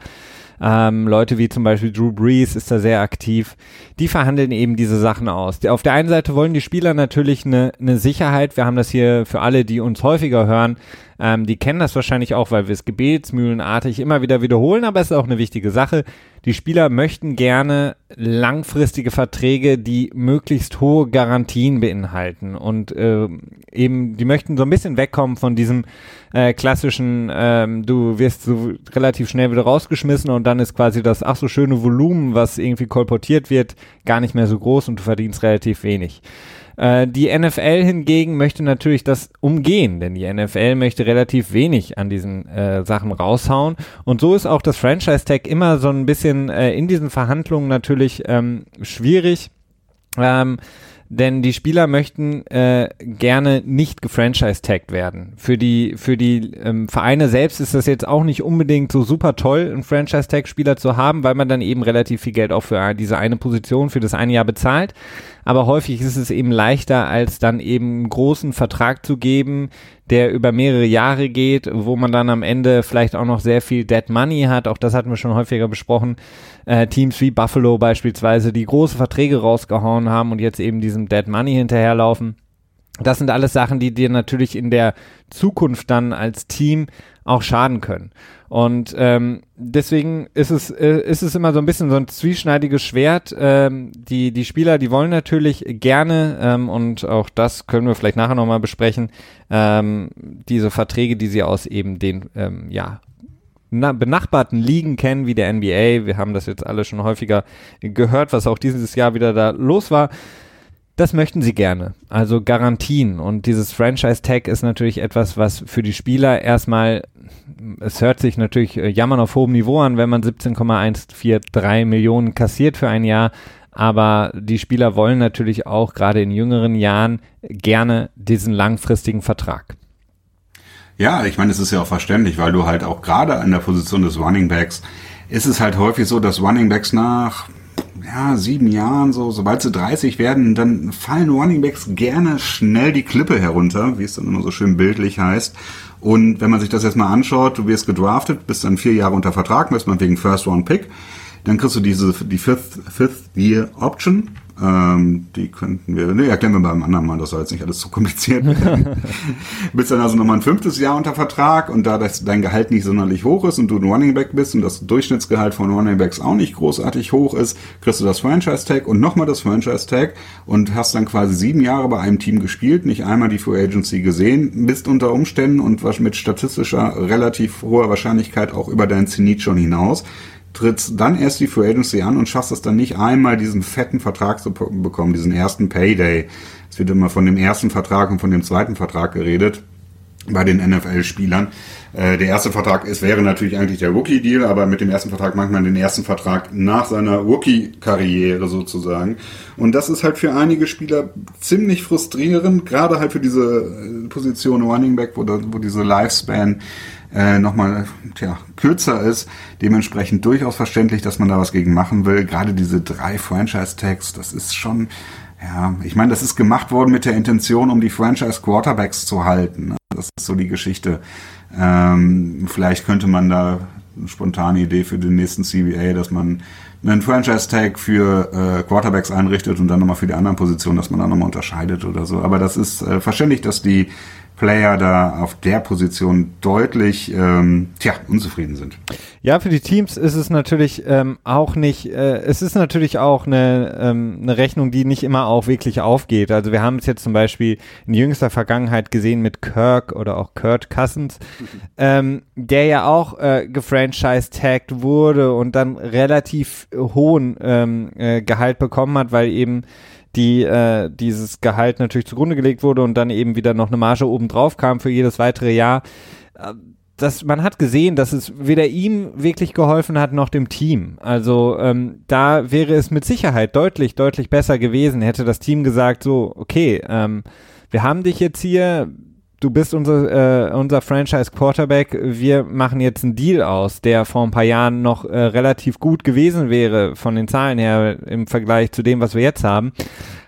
Ähm, Leute wie zum Beispiel Drew Brees ist da sehr aktiv. Die verhandeln eben diese Sachen aus. Auf der einen Seite wollen die Spieler natürlich eine, eine Sicherheit. Wir haben das hier für alle, die uns häufiger hören, ähm, die kennen das wahrscheinlich auch, weil wir es gebetsmühlenartig immer wieder wiederholen, aber es ist auch eine wichtige Sache. Die Spieler möchten gerne langfristige Verträge, die möglichst hohe Garantien beinhalten und äh, eben, die möchten so ein bisschen wegkommen von diesem äh, klassischen, ähm, du wirst so relativ schnell wieder rausgeschmissen und dann ist quasi das ach so schöne Volumen, was irgendwie kolportiert wird, gar nicht mehr so groß und du verdienst relativ wenig. Äh, die NFL hingegen möchte natürlich das umgehen, denn die NFL möchte relativ wenig an diesen äh, Sachen raushauen. Und so ist auch das Franchise-Tag immer so ein bisschen äh, in diesen Verhandlungen natürlich ähm, schwierig. Ähm, denn die Spieler möchten äh, gerne nicht gefranchise-tagged werden. Für die, für die ähm, Vereine selbst ist das jetzt auch nicht unbedingt so super toll, einen Franchise-Tag-Spieler zu haben, weil man dann eben relativ viel Geld auch für diese eine Position für das eine Jahr bezahlt. Aber häufig ist es eben leichter, als dann eben einen großen Vertrag zu geben, der über mehrere Jahre geht, wo man dann am Ende vielleicht auch noch sehr viel Dead Money hat. Auch das hatten wir schon häufiger besprochen äh, Teams wie Buffalo beispielsweise, die große Verträge rausgehauen haben und jetzt eben diesem Dead Money hinterherlaufen. Das sind alles Sachen, die dir natürlich in der Zukunft dann als Team auch schaden können. Und ähm, deswegen ist es, äh, ist es immer so ein bisschen so ein zwieschneidiges Schwert. Ähm, die, die Spieler, die wollen natürlich gerne, ähm, und auch das können wir vielleicht nachher nochmal besprechen, ähm, diese Verträge, die sie aus eben den ähm, ja, benachbarten Ligen kennen, wie der NBA. Wir haben das jetzt alle schon häufiger gehört, was auch dieses Jahr wieder da los war. Das möchten sie gerne. Also Garantien. Und dieses Franchise-Tag ist natürlich etwas, was für die Spieler erstmal, es hört sich natürlich äh, jammern auf hohem Niveau an, wenn man 17,143 Millionen kassiert für ein Jahr. Aber die Spieler wollen natürlich auch gerade in jüngeren Jahren gerne diesen langfristigen Vertrag. Ja, ich meine, es ist ja auch verständlich, weil du halt auch gerade an der Position des Running Backs ist es halt häufig so, dass Running Backs nach ja, sieben Jahren, so, sobald sie 30 werden, dann fallen Running Backs gerne schnell die Klippe herunter, wie es dann immer so schön bildlich heißt. Und wenn man sich das jetzt mal anschaut, du wirst gedraftet, bist dann vier Jahre unter Vertrag, bist man wegen First Round Pick, dann kriegst du diese, die Fifth, Fifth Year Option ähm, die könnten wir, ne, erklären wir beim anderen Mal, das soll jetzt nicht alles zu kompliziert werden. bist dann also nochmal ein fünftes Jahr unter Vertrag und da das, dein Gehalt nicht sonderlich hoch ist und du ein Running Back bist und das Durchschnittsgehalt von Running Backs auch nicht großartig hoch ist, kriegst du das Franchise Tag und nochmal das Franchise Tag und hast dann quasi sieben Jahre bei einem Team gespielt, nicht einmal die Free Agency gesehen, bist unter Umständen und was mit statistischer relativ hoher Wahrscheinlichkeit auch über dein Zenit schon hinaus trittst dann erst die Free Agency an und schaffst es dann nicht einmal, diesen fetten Vertrag zu bekommen, diesen ersten Payday. Es wird immer von dem ersten Vertrag und von dem zweiten Vertrag geredet bei den NFL-Spielern. Äh, der erste Vertrag ist, wäre natürlich eigentlich der Rookie-Deal, aber mit dem ersten Vertrag macht man den ersten Vertrag nach seiner Rookie-Karriere sozusagen. Und das ist halt für einige Spieler ziemlich frustrierend, gerade halt für diese äh, Position Running Back, wo, wo diese Lifespan äh, nochmal tja, kürzer ist. Dementsprechend durchaus verständlich, dass man da was gegen machen will. Gerade diese drei Franchise-Tags, das ist schon, ja, ich meine, das ist gemacht worden mit der Intention, um die Franchise-Quarterbacks zu halten. Ne? Das ist so die Geschichte. Ähm, vielleicht könnte man da eine spontane Idee für den nächsten CBA, dass man einen Franchise-Tag für äh, Quarterbacks einrichtet und dann nochmal für die anderen Positionen, dass man da nochmal unterscheidet oder so. Aber das ist äh, verständlich, dass die Player da auf der Position deutlich ähm, tja, unzufrieden sind. Ja, für die Teams ist es natürlich ähm, auch nicht, äh, es ist natürlich auch eine, ähm, eine Rechnung, die nicht immer auch wirklich aufgeht. Also wir haben es jetzt zum Beispiel in jüngster Vergangenheit gesehen mit Kirk oder auch Kurt Cousins, ähm, der ja auch äh, gefranchise-tagged wurde und dann relativ hohen ähm, äh, Gehalt bekommen hat, weil eben die äh, dieses Gehalt natürlich zugrunde gelegt wurde und dann eben wieder noch eine Marge oben drauf kam für jedes weitere Jahr. Das, man hat gesehen, dass es weder ihm wirklich geholfen hat noch dem Team. Also ähm, da wäre es mit Sicherheit deutlich, deutlich besser gewesen, hätte das Team gesagt, so, okay, ähm, wir haben dich jetzt hier, du bist unser, äh, unser Franchise Quarterback, wir machen jetzt einen Deal aus, der vor ein paar Jahren noch äh, relativ gut gewesen wäre von den Zahlen her im Vergleich zu dem, was wir jetzt haben.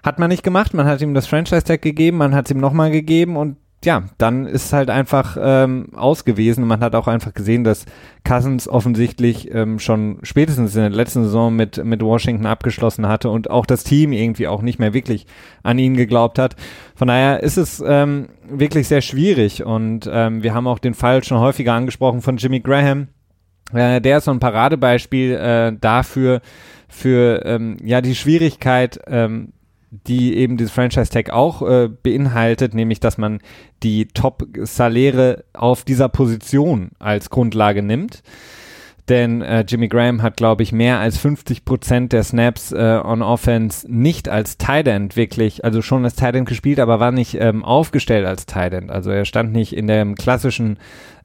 Hat man nicht gemacht, man hat ihm das Franchise Tag gegeben, man hat es ihm nochmal gegeben und ja, dann ist es halt einfach ähm, ausgewiesen. Man hat auch einfach gesehen, dass Cousins offensichtlich ähm, schon spätestens in der letzten Saison mit, mit Washington abgeschlossen hatte und auch das Team irgendwie auch nicht mehr wirklich an ihn geglaubt hat. Von daher ist es ähm, wirklich sehr schwierig und ähm, wir haben auch den Fall schon häufiger angesprochen von Jimmy Graham. Äh, der ist so ein Paradebeispiel äh, dafür, für ähm, ja die Schwierigkeit, ähm, die eben dieses Franchise-Tag auch äh, beinhaltet, nämlich dass man die Top-Saläre auf dieser Position als Grundlage nimmt. Denn äh, Jimmy Graham hat, glaube ich, mehr als 50 Prozent der Snaps äh, on Offense nicht als Tight End wirklich, also schon als Tight End gespielt, aber war nicht ähm, aufgestellt als Tight End. Also er stand nicht in dem klassischen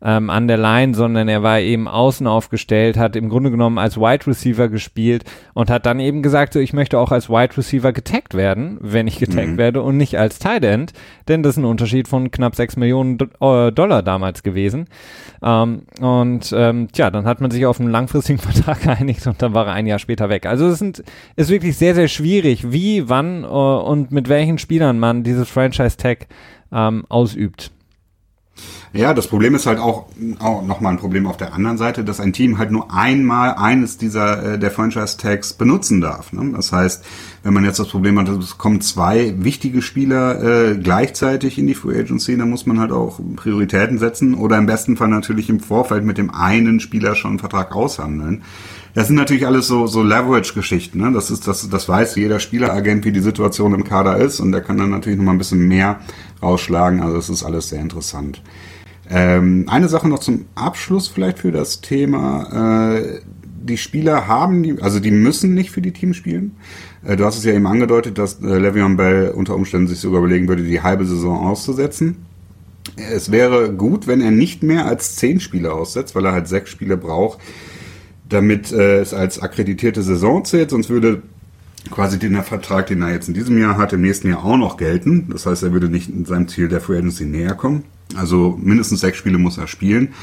ähm, an der Line, sondern er war eben außen aufgestellt, hat im Grunde genommen als Wide Receiver gespielt und hat dann eben gesagt, so ich möchte auch als Wide Receiver getaggt werden, wenn ich getaggt mhm. werde und nicht als Tight End, denn das ist ein Unterschied von knapp 6 Millionen äh, Dollar damals gewesen. Ähm, und ähm, tja, dann hat man sich auf einen langfristigen Vertrag geeinigt und dann war er ein Jahr später weg. Also es sind, ist wirklich sehr, sehr schwierig, wie, wann äh, und mit welchen Spielern man dieses Franchise-Tag ähm, ausübt. Ja, das Problem ist halt auch, auch nochmal ein Problem auf der anderen Seite, dass ein Team halt nur einmal eines dieser äh, der Franchise-Tags benutzen darf. Ne? Das heißt, wenn man jetzt das Problem hat, es kommen zwei wichtige Spieler äh, gleichzeitig in die Free Agency, dann muss man halt auch Prioritäten setzen oder im besten Fall natürlich im Vorfeld mit dem einen Spieler schon einen Vertrag aushandeln. Das sind natürlich alles so, so Leverage-Geschichten. Ne? Das ist, das, das weiß jeder Spieleragent, wie die Situation im Kader ist und der kann dann natürlich noch mal ein bisschen mehr rausschlagen. Also das ist alles sehr interessant. Ähm, eine Sache noch zum Abschluss vielleicht für das Thema. Äh, die Spieler haben, die, also die müssen nicht für die Teams spielen. Äh, du hast es ja eben angedeutet, dass äh, Le'Veon Bell unter Umständen sich sogar überlegen würde, die halbe Saison auszusetzen. Es wäre gut, wenn er nicht mehr als zehn Spiele aussetzt, weil er halt sechs Spiele braucht, damit äh, es als akkreditierte Saison zählt. Sonst würde quasi den Vertrag, den er jetzt in diesem Jahr hat, im nächsten Jahr auch noch gelten. Das heißt, er würde nicht in seinem Ziel der Free Agency näher kommen. Also mindestens sechs Spiele muss er spielen.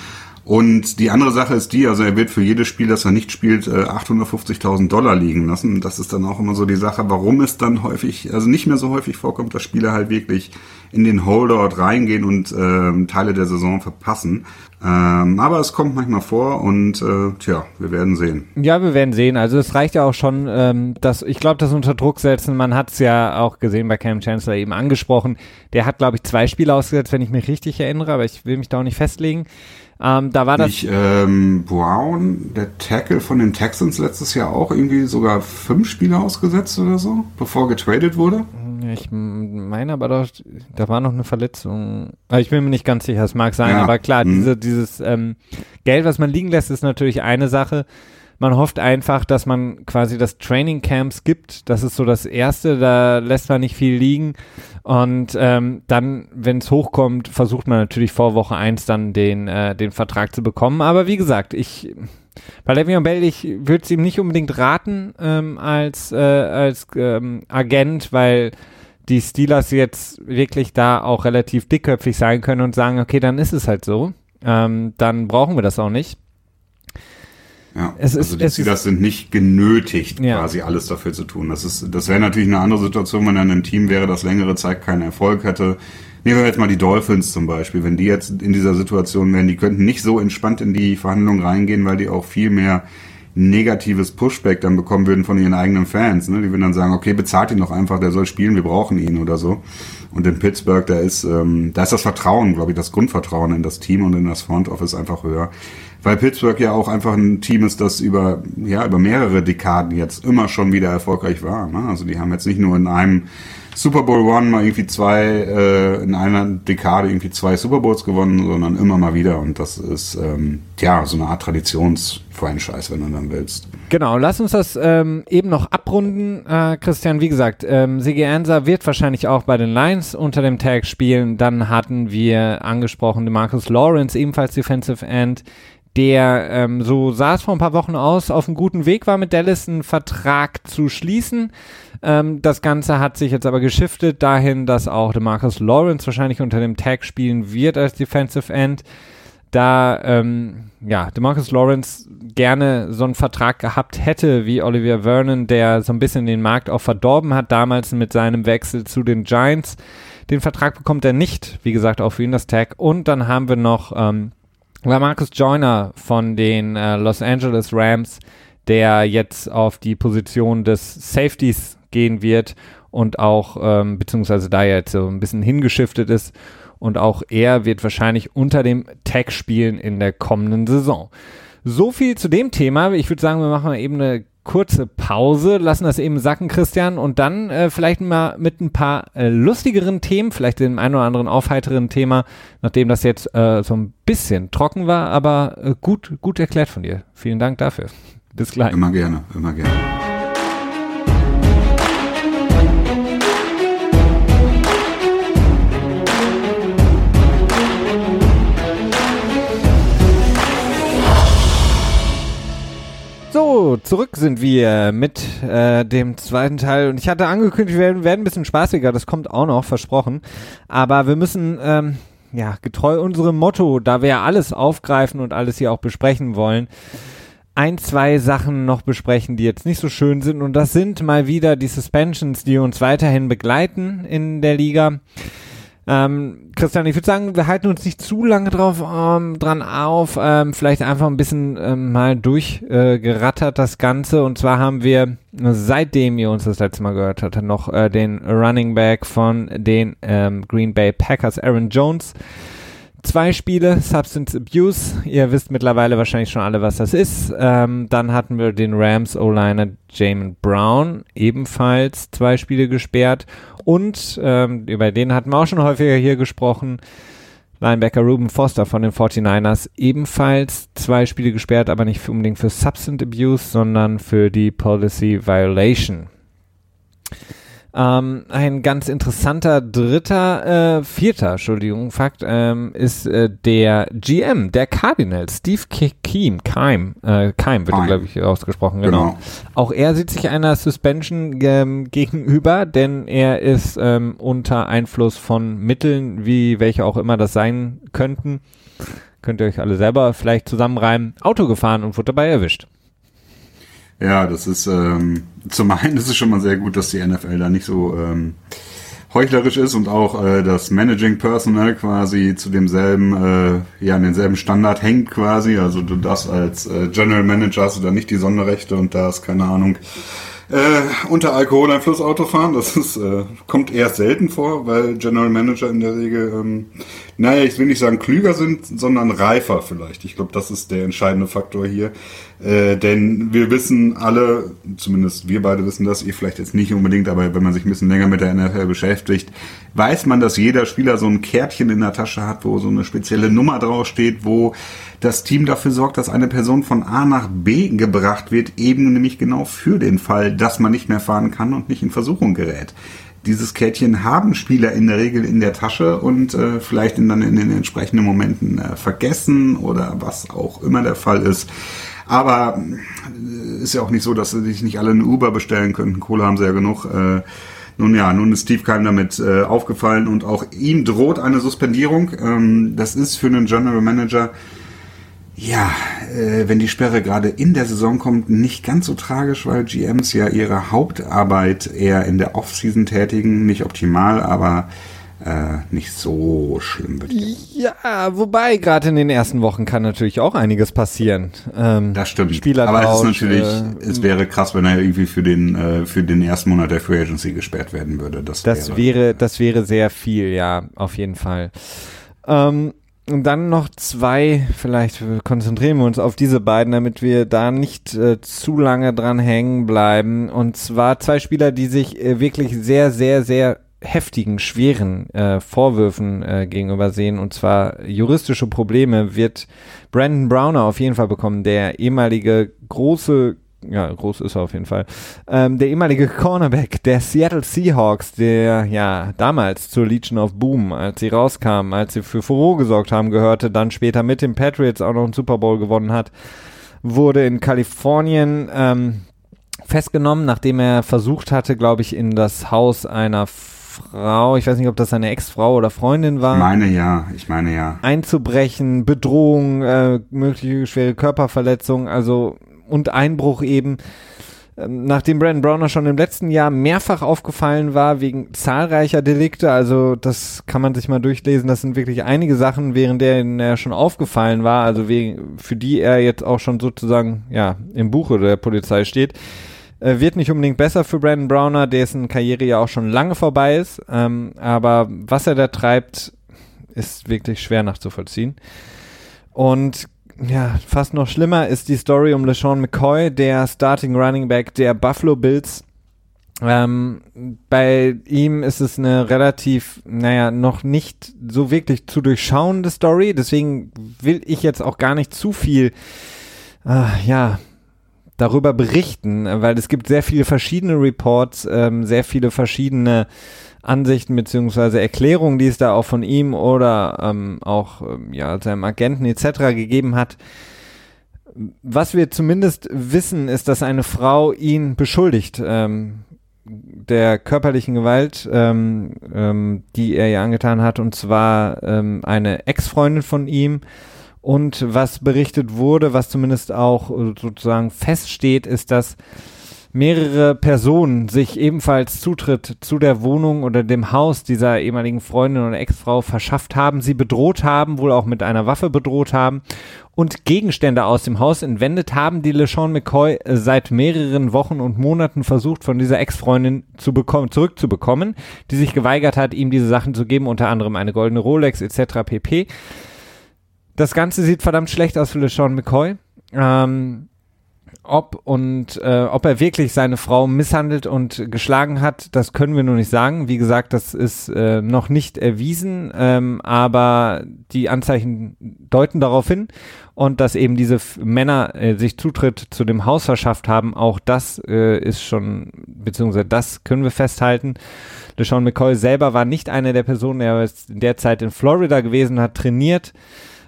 Und die andere Sache ist die, also er wird für jedes Spiel, das er nicht spielt, 850.000 äh, Dollar liegen lassen. Das ist dann auch immer so die Sache, warum es dann häufig, also nicht mehr so häufig vorkommt, dass Spieler halt wirklich in den Holdout reingehen und äh, Teile der Saison verpassen. Ähm, aber es kommt manchmal vor und äh, tja, wir werden sehen. Ja, wir werden sehen. Also es reicht ja auch schon, ähm, dass ich glaube, das unter Druck setzen, man hat es ja auch gesehen bei Cam Chancellor eben angesprochen. Der hat, glaube ich, zwei Spiele ausgesetzt, wenn ich mich richtig erinnere, aber ich will mich da auch nicht festlegen. Ähm, da war das. Nicht, ähm, Brown, der Tackle von den Texans letztes Jahr auch irgendwie sogar fünf Spiele ausgesetzt oder so, bevor getradet wurde? Ich meine aber doch, da war noch eine Verletzung. Ich bin mir nicht ganz sicher, es mag sein, ja. aber klar, mhm. diese, dieses ähm, Geld, was man liegen lässt, ist natürlich eine Sache. Man hofft einfach, dass man quasi das Training Camps gibt. Das ist so das Erste, da lässt man nicht viel liegen. Und ähm, dann, wenn es hochkommt, versucht man natürlich vor Woche 1 dann den, äh, den Vertrag zu bekommen. Aber wie gesagt, ich bei Le'Veon Bell, ich würde es ihm nicht unbedingt raten ähm, als, äh, als ähm, Agent, weil die Steelers jetzt wirklich da auch relativ dickköpfig sein können und sagen, okay, dann ist es halt so. Ähm, dann brauchen wir das auch nicht. Ja, es also ist, die Steelers sind nicht genötigt, ja. quasi alles dafür zu tun. Das ist, das wäre natürlich eine andere Situation, wenn dann ein Team wäre, das längere Zeit keinen Erfolg hätte. Nehmen wir jetzt mal die Dolphins zum Beispiel. Wenn die jetzt in dieser Situation wären, die könnten nicht so entspannt in die Verhandlungen reingehen, weil die auch viel mehr negatives Pushback dann bekommen würden von ihren eigenen Fans. Ne? Die würden dann sagen, okay, bezahlt ihn doch einfach, der soll spielen, wir brauchen ihn oder so. Und in Pittsburgh, da ist, ähm, da ist das Vertrauen, glaube ich, das Grundvertrauen in das Team und in das Front Office einfach höher. Weil Pittsburgh ja auch einfach ein Team ist, das über, ja, über mehrere Dekaden jetzt immer schon wieder erfolgreich war. Ne? Also die haben jetzt nicht nur in einem Super Bowl One mal irgendwie zwei, äh, in einer Dekade irgendwie zwei Super Bowls gewonnen, sondern immer mal wieder. Und das ist, ähm, ja, so eine Art Traditionsfranchise, wenn du dann willst. Genau, lass uns das ähm, eben noch abrunden, äh, Christian. Wie gesagt, ähm, Sigi Ansa wird wahrscheinlich auch bei den Lions unter dem Tag spielen. Dann hatten wir angesprochen Marcus Lawrence, ebenfalls Defensive End, der, ähm, so sah es vor ein paar Wochen aus, auf einem guten Weg war, mit Dallas einen Vertrag zu schließen. Ähm, das Ganze hat sich jetzt aber geschiftet dahin, dass auch Marcus Lawrence wahrscheinlich unter dem Tag spielen wird als Defensive End. Da, ähm, ja, DeMarcus Lawrence gerne so einen Vertrag gehabt hätte wie Oliver Vernon, der so ein bisschen den Markt auch verdorben hat damals mit seinem Wechsel zu den Giants Den Vertrag bekommt er nicht, wie gesagt, auch für ihn das Tag. Und dann haben wir noch ähm, Marcus Joyner von den äh, Los Angeles Rams, der jetzt auf die Position des Safeties gehen wird und auch, ähm, beziehungsweise da jetzt so ein bisschen hingeschiftet ist und auch er wird wahrscheinlich unter dem Tag spielen in der kommenden Saison. So viel zu dem Thema. Ich würde sagen, wir machen eben eine kurze Pause, lassen das eben sacken, Christian, und dann äh, vielleicht mal mit ein paar äh, lustigeren Themen, vielleicht dem einen oder anderen aufheiteren Thema, nachdem das jetzt äh, so ein bisschen trocken war, aber äh, gut, gut erklärt von dir. Vielen Dank dafür. Bis gleich. Immer gerne, immer gerne. So, zurück sind wir mit äh, dem zweiten Teil. Und ich hatte angekündigt, wir werden, werden ein bisschen spaßiger, das kommt auch noch, versprochen. Aber wir müssen, ähm, ja, getreu unserem Motto, da wir ja alles aufgreifen und alles hier auch besprechen wollen, ein, zwei Sachen noch besprechen, die jetzt nicht so schön sind. Und das sind mal wieder die Suspensions, die uns weiterhin begleiten in der Liga. Ähm, Christian, ich würde sagen, wir halten uns nicht zu lange drauf ähm, dran auf. Ähm, vielleicht einfach ein bisschen ähm, mal durchgerattert äh, das Ganze. Und zwar haben wir, seitdem ihr uns das letzte Mal gehört habt, noch äh, den Running Back von den ähm, Green Bay Packers, Aaron Jones. Zwei Spiele, Substance Abuse. Ihr wisst mittlerweile wahrscheinlich schon alle, was das ist. Ähm, dann hatten wir den Rams O-Liner Jamin Brown, ebenfalls zwei Spiele gesperrt. Und ähm, über den hatten wir auch schon häufiger hier gesprochen. Linebacker Ruben Foster von den 49ers, ebenfalls zwei Spiele gesperrt, aber nicht unbedingt für Substance Abuse, sondern für die Policy Violation. Ähm, ein ganz interessanter dritter, äh, vierter, Entschuldigung, Fakt ähm, ist äh, der GM der Cardinals, Steve Keim, Keim, äh, Keim wird glaube ich ausgesprochen, genau. genau. Auch er sieht sich einer Suspension ähm, gegenüber, denn er ist ähm, unter Einfluss von Mitteln, wie welche auch immer das sein könnten. Könnt ihr euch alle selber vielleicht zusammenreimen. Auto gefahren und wurde dabei erwischt. Ja, das ist ähm, zum einen ist es schon mal sehr gut, dass die NFL da nicht so ähm, heuchlerisch ist und auch äh, das Managing Personnel quasi zu demselben, äh, ja, an denselben Standard hängt quasi. Also du darfst als äh, General Manager hast du da nicht die Sonderrechte und da ist keine Ahnung äh, unter Alkoholeinfluss Auto fahren. Das ist, äh, kommt eher selten vor, weil General Manager in der Regel ähm, naja, ich will nicht sagen klüger sind, sondern reifer vielleicht. Ich glaube, das ist der entscheidende Faktor hier. Äh, denn wir wissen alle, zumindest wir beide wissen das, ihr vielleicht jetzt nicht unbedingt, aber wenn man sich ein bisschen länger mit der NFL beschäftigt, weiß man, dass jeder Spieler so ein Kärtchen in der Tasche hat, wo so eine spezielle Nummer draufsteht, wo das Team dafür sorgt, dass eine Person von A nach B gebracht wird, eben nämlich genau für den Fall, dass man nicht mehr fahren kann und nicht in Versuchung gerät dieses Kärtchen haben Spieler in der Regel in der Tasche und äh, vielleicht in, dann in den entsprechenden Momenten äh, vergessen oder was auch immer der Fall ist. Aber äh, ist ja auch nicht so, dass sie sich nicht alle eine Uber bestellen könnten. Kohle haben sie ja genug. Äh, nun ja, nun ist Steve Keim damit äh, aufgefallen und auch ihm droht eine Suspendierung. Ähm, das ist für einen General Manager ja, äh, wenn die Sperre gerade in der Saison kommt, nicht ganz so tragisch, weil GMs ja ihre Hauptarbeit eher in der Offseason tätigen. Nicht optimal, aber äh, nicht so schlimm wird. Ja, wobei gerade in den ersten Wochen kann natürlich auch einiges passieren. Ähm, das stimmt. Spieler aber es ist natürlich, äh, es wäre krass, wenn er irgendwie für den äh, für den ersten Monat der Free Agency gesperrt werden würde. Das, das wäre, wäre das wäre sehr viel, ja, auf jeden Fall. Ähm, und dann noch zwei, vielleicht konzentrieren wir uns auf diese beiden, damit wir da nicht äh, zu lange dran hängen bleiben. Und zwar zwei Spieler, die sich äh, wirklich sehr, sehr, sehr heftigen, schweren äh, Vorwürfen äh, gegenüber sehen. Und zwar juristische Probleme wird Brandon Browner auf jeden Fall bekommen, der ehemalige große ja, groß ist er auf jeden Fall. Ähm, der ehemalige Cornerback der Seattle Seahawks, der ja damals zur Legion of Boom, als sie rauskamen, als sie für Furore gesorgt haben, gehörte, dann später mit den Patriots auch noch einen Super Bowl gewonnen hat, wurde in Kalifornien ähm, festgenommen, nachdem er versucht hatte, glaube ich, in das Haus einer Frau, ich weiß nicht, ob das seine Ex-Frau oder Freundin war. Ich meine ja, ich meine ja. Einzubrechen, Bedrohung, äh, mögliche schwere Körperverletzung, also und Einbruch eben. ähm, nachdem Brandon Browner schon im letzten Jahr mehrfach aufgefallen war wegen zahlreicher Delikte, also das kann man sich mal durchlesen, das sind wirklich einige Sachen, während denen er schon aufgefallen war, also wegen, für die er jetzt auch schon sozusagen ja im Buche der Polizei steht, wird nicht unbedingt besser für Brandon Browner, dessen Karriere ja auch schon lange vorbei ist, ähm, aber was er da treibt, ist wirklich schwer nachzuvollziehen. Und ja, fast noch schlimmer ist die Story um LeSean McCoy, der Starting Running Back der Buffalo Bills. Ähm, bei ihm ist es eine relativ, naja, noch nicht so wirklich zu durchschauende Story. Deswegen will ich jetzt auch gar nicht zu viel, äh, ja, darüber berichten, weil es gibt sehr viele verschiedene Reports, ähm, sehr viele verschiedene Ansichten beziehungsweise Erklärungen, die es da auch von ihm oder ähm, auch ähm, ja, seinem Agenten etc. gegeben hat. Was wir zumindest wissen, ist, dass eine Frau ihn beschuldigt ähm, der körperlichen Gewalt, ähm, ähm, die er ihr angetan hat, und zwar ähm, eine Ex-Freundin von ihm. Und was berichtet wurde, was zumindest auch sozusagen feststeht, ist, dass mehrere Personen sich ebenfalls Zutritt zu der Wohnung oder dem Haus dieser ehemaligen Freundin oder Ex-Frau verschafft haben, sie bedroht haben, wohl auch mit einer Waffe bedroht haben und Gegenstände aus dem Haus entwendet haben, die LeSean McCoy seit mehreren Wochen und Monaten versucht, von dieser Ex-Freundin zu bekommen, zurückzubekommen, die sich geweigert hat, ihm diese Sachen zu geben, unter anderem eine goldene Rolex etc. pp. Das Ganze sieht verdammt schlecht aus für LeSean McCoy. Ähm, ob und äh, ob er wirklich seine Frau misshandelt und geschlagen hat, das können wir nur nicht sagen. Wie gesagt, das ist äh, noch nicht erwiesen, ähm, aber die Anzeichen deuten darauf hin und dass eben diese Männer äh, sich Zutritt zu dem Haus verschafft haben, auch das äh, ist schon, beziehungsweise das können wir festhalten. LeSean McCoy selber war nicht eine der Personen, er ist in der Zeit in Florida gewesen, hat trainiert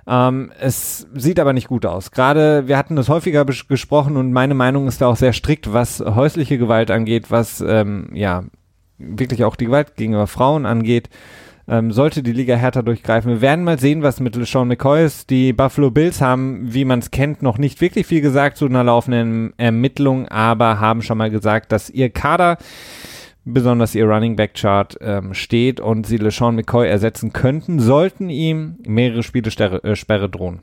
ähm, es sieht aber nicht gut aus. Gerade, wir hatten das häufiger gesprochen und meine Meinung ist da auch sehr strikt, was häusliche Gewalt angeht, was ähm, ja wirklich auch die Gewalt gegenüber Frauen angeht. Ähm, sollte die Liga härter durchgreifen. Wir werden mal sehen, was mit LeSean McCoy ist. Die Buffalo Bills haben, wie man es kennt, noch nicht wirklich viel gesagt zu einer laufenden Ermittlung, aber haben schon mal gesagt, dass ihr Kader besonders ihr Running Back Chart ähm, steht und sie LeSean McCoy ersetzen könnten, sollten ihm mehrere Spiele äh, Sperre drohen.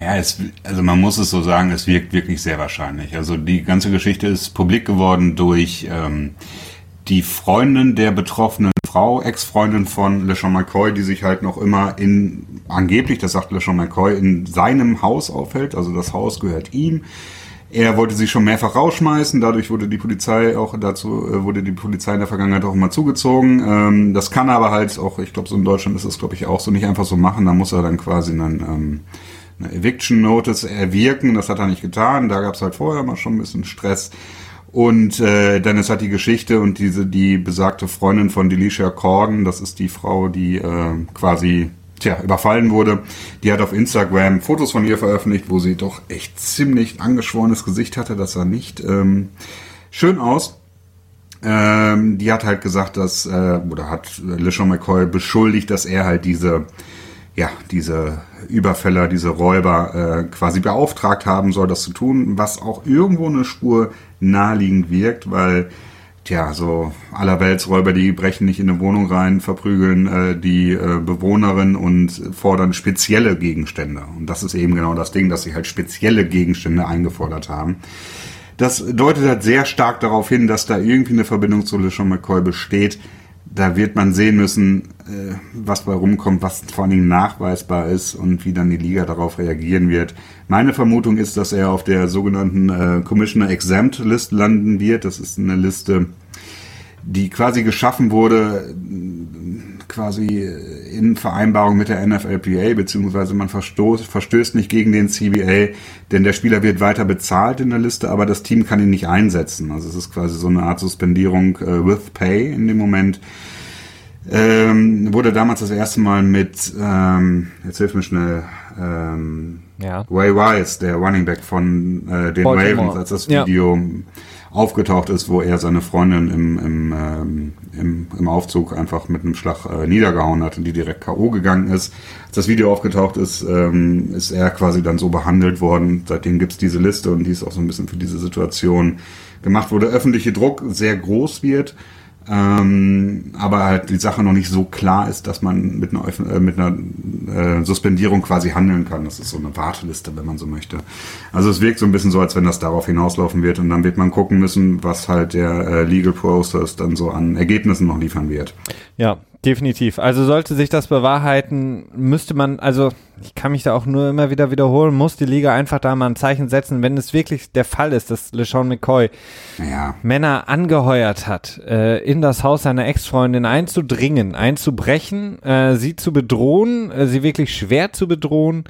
Ja, es, also man muss es so sagen, es wirkt wirklich sehr wahrscheinlich. Also die ganze Geschichte ist publik geworden durch ähm, die Freundin der betroffenen Frau, Ex-Freundin von LeSean McCoy, die sich halt noch immer in, angeblich, das sagt LeSean McCoy, in seinem Haus aufhält. Also das Haus gehört ihm. Er wollte sie schon mehrfach rausschmeißen, dadurch wurde die Polizei auch dazu, äh, wurde die Polizei in der Vergangenheit auch immer zugezogen. Ähm, das kann aber halt auch, ich glaube, so in Deutschland ist das, glaube ich, auch so nicht einfach so machen. Da muss er dann quasi einen, ähm, eine Eviction Notice erwirken. Das hat er nicht getan. Da gab es halt vorher mal schon ein bisschen Stress. Und äh, dann ist halt die Geschichte und diese die besagte Freundin von Delicia Corgan, das ist die Frau, die äh, quasi tja, überfallen wurde. Die hat auf Instagram Fotos von ihr veröffentlicht, wo sie doch echt ziemlich angeschworenes Gesicht hatte. Das sah nicht ähm, schön aus. Ähm, die hat halt gesagt, dass, äh, oder hat LeSean McCoy beschuldigt, dass er halt diese, ja, diese Überfäller, diese Räuber äh, quasi beauftragt haben soll, das zu tun, was auch irgendwo eine Spur naheliegend wirkt, weil tja, so allerweltsräuber, die brechen nicht in eine Wohnung rein, verprügeln äh, die äh, Bewohnerin und fordern spezielle Gegenstände. Und das ist eben genau das Ding, dass sie halt spezielle Gegenstände eingefordert haben. Das deutet halt sehr stark darauf hin, dass da irgendwie eine Verbindung zu LeSean McCoy besteht. Da wird man sehen müssen, äh, was bei rumkommt, was vor allen Dingen nachweisbar ist und wie dann die Liga darauf reagieren wird. Meine Vermutung ist, dass er auf der sogenannten äh, Commissioner Exempt List landen wird. Das ist eine Liste, die quasi geschaffen wurde, quasi in Vereinbarung mit der NFLPA, beziehungsweise man verstoßt, verstößt nicht gegen den CBA, denn der Spieler wird weiter bezahlt in der Liste, aber das Team kann ihn nicht einsetzen. Also es ist quasi so eine Art Suspendierung äh, with Pay in dem Moment. Ähm, wurde damals das erste Mal mit, ähm, jetzt hilf mir schnell, ähm, Ja. Ray Rice, der Running Back von äh, den Baltimore. Ravens, als das Ja. Video aufgetaucht ist, wo er seine Freundin im, im, ähm, im, im Aufzug einfach mit einem Schlag äh, niedergehauen hat und die direkt K.O. gegangen ist. Als das Video aufgetaucht ist, ähm, ist er quasi dann so behandelt worden. Seitdem gibt's diese Liste und die ist auch so ein bisschen für diese Situation gemacht, wo der öffentliche Druck sehr groß wird. Ähm, aber halt die Sache noch nicht so klar ist, dass man mit einer, äh, mit einer äh, Suspendierung quasi handeln kann. Das ist so eine Warteliste, wenn man so möchte. Also es wirkt so ein bisschen so, als wenn das darauf hinauslaufen wird und dann wird man gucken müssen, was halt der äh, Legal Process dann so an Ergebnissen noch liefern wird. Ja, definitiv. Also sollte sich das bewahrheiten, müsste man, also ich kann mich da auch nur immer wieder wiederholen, muss die Liga einfach da mal ein Zeichen setzen, wenn es wirklich der Fall ist, dass LeSean McCoy Naja, Männer angeheuert hat, äh, in das Haus seiner Ex-Freundin einzudringen, einzubrechen, äh, sie zu bedrohen, äh, sie wirklich schwer zu bedrohen,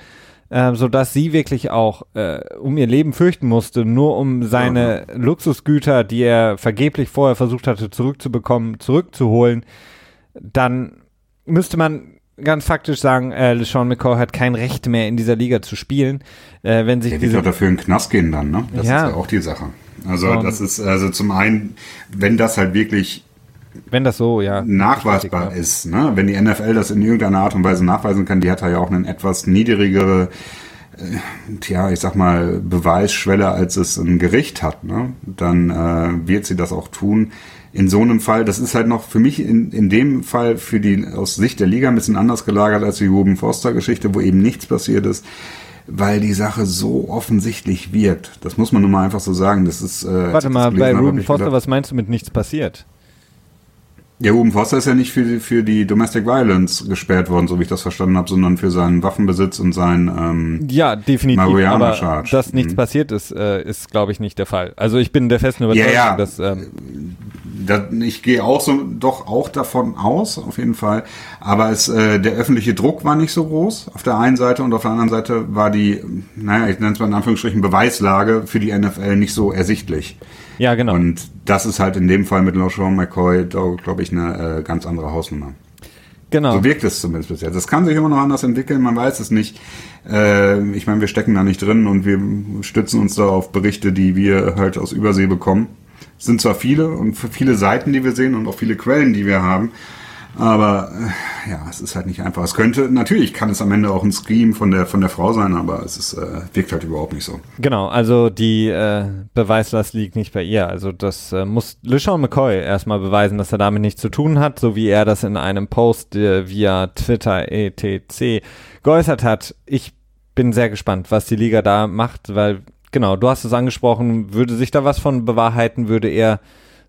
äh, sodass sie wirklich auch äh, um ihr Leben fürchten musste, nur um seine Luxusgüter, die er vergeblich vorher versucht hatte zurückzubekommen, zurückzuholen, dann müsste man ganz faktisch sagen, äh, LeSean McCoy hat kein Recht mehr in dieser Liga zu spielen, äh, wenn sich der wird diese doch dafür in den Knast gehen dann, ne? Das Ja. ist ja auch die Sache. Also Und- das ist, also zum einen, wenn das halt wirklich wenn das so, ja. nachweisbar richtig, ist. Ne? Wenn die NFL das in irgendeiner Art und Weise nachweisen kann, die hat ja auch eine etwas niedrigere, äh, tja, ich sag mal, Beweisschwelle, als es ein Gericht hat, ne? dann äh, wird sie das auch tun. In so einem Fall, das ist halt noch für mich in, in dem Fall für die aus Sicht der Liga ein bisschen anders gelagert als die Ruben Foster Geschichte, wo eben nichts passiert ist, weil die Sache so offensichtlich wirkt. Das muss man nun mal einfach so sagen. Das ist. Äh, Warte mal, bei Ruben ich Foster, gedacht, was meinst du mit nichts passiert? Ja, Ruben Foster ist ja nicht für, die- für die Domestic Violence gesperrt worden, so wie ich das verstanden habe, sondern für seinen Waffenbesitz und sein, ähm, Ja, definitiv. Marihuana aber Charge. dass nichts Mhm. passiert ist, äh, ist, glaube ich, nicht der Fall. Also ich bin der festen Überzeugung, Ja, ja. dass ähm, da, ich gehe auch so doch auch davon aus, auf jeden Fall. Aber es, äh, der öffentliche Druck war nicht so groß auf der einen Seite und auf der anderen Seite war die, naja, ich nenne es mal in Anführungsstrichen Beweislage für die NFL nicht so ersichtlich. Ja genau. Und das ist halt in dem Fall mit LeSean McCoy, glaube ich, eine äh, ganz andere Hausnummer. genau. So wirkt es zumindest bis jetzt. Das kann sich immer noch anders entwickeln, man weiß es nicht. Äh, ich meine, wir stecken da nicht drin und wir stützen uns da auf Berichte, die wir halt aus Übersee bekommen. Es sind zwar viele und für viele Seiten, die wir sehen und auch viele Quellen, die wir haben, aber äh, ja, es ist halt nicht einfach. Es könnte, natürlich kann es am Ende auch ein Scheme von der von der Frau sein, aber es ist, äh, wirkt halt überhaupt nicht so. Genau, also die äh, Beweislast liegt nicht bei ihr. Also das äh, muss LeSean McCoy erstmal beweisen, dass er damit nichts zu tun hat, so wie er das in einem Post äh, via Twitter etc. geäußert hat. Ich bin sehr gespannt, was die Liga da macht, weil genau, du hast es angesprochen, würde sich da was von bewahrheiten, würde er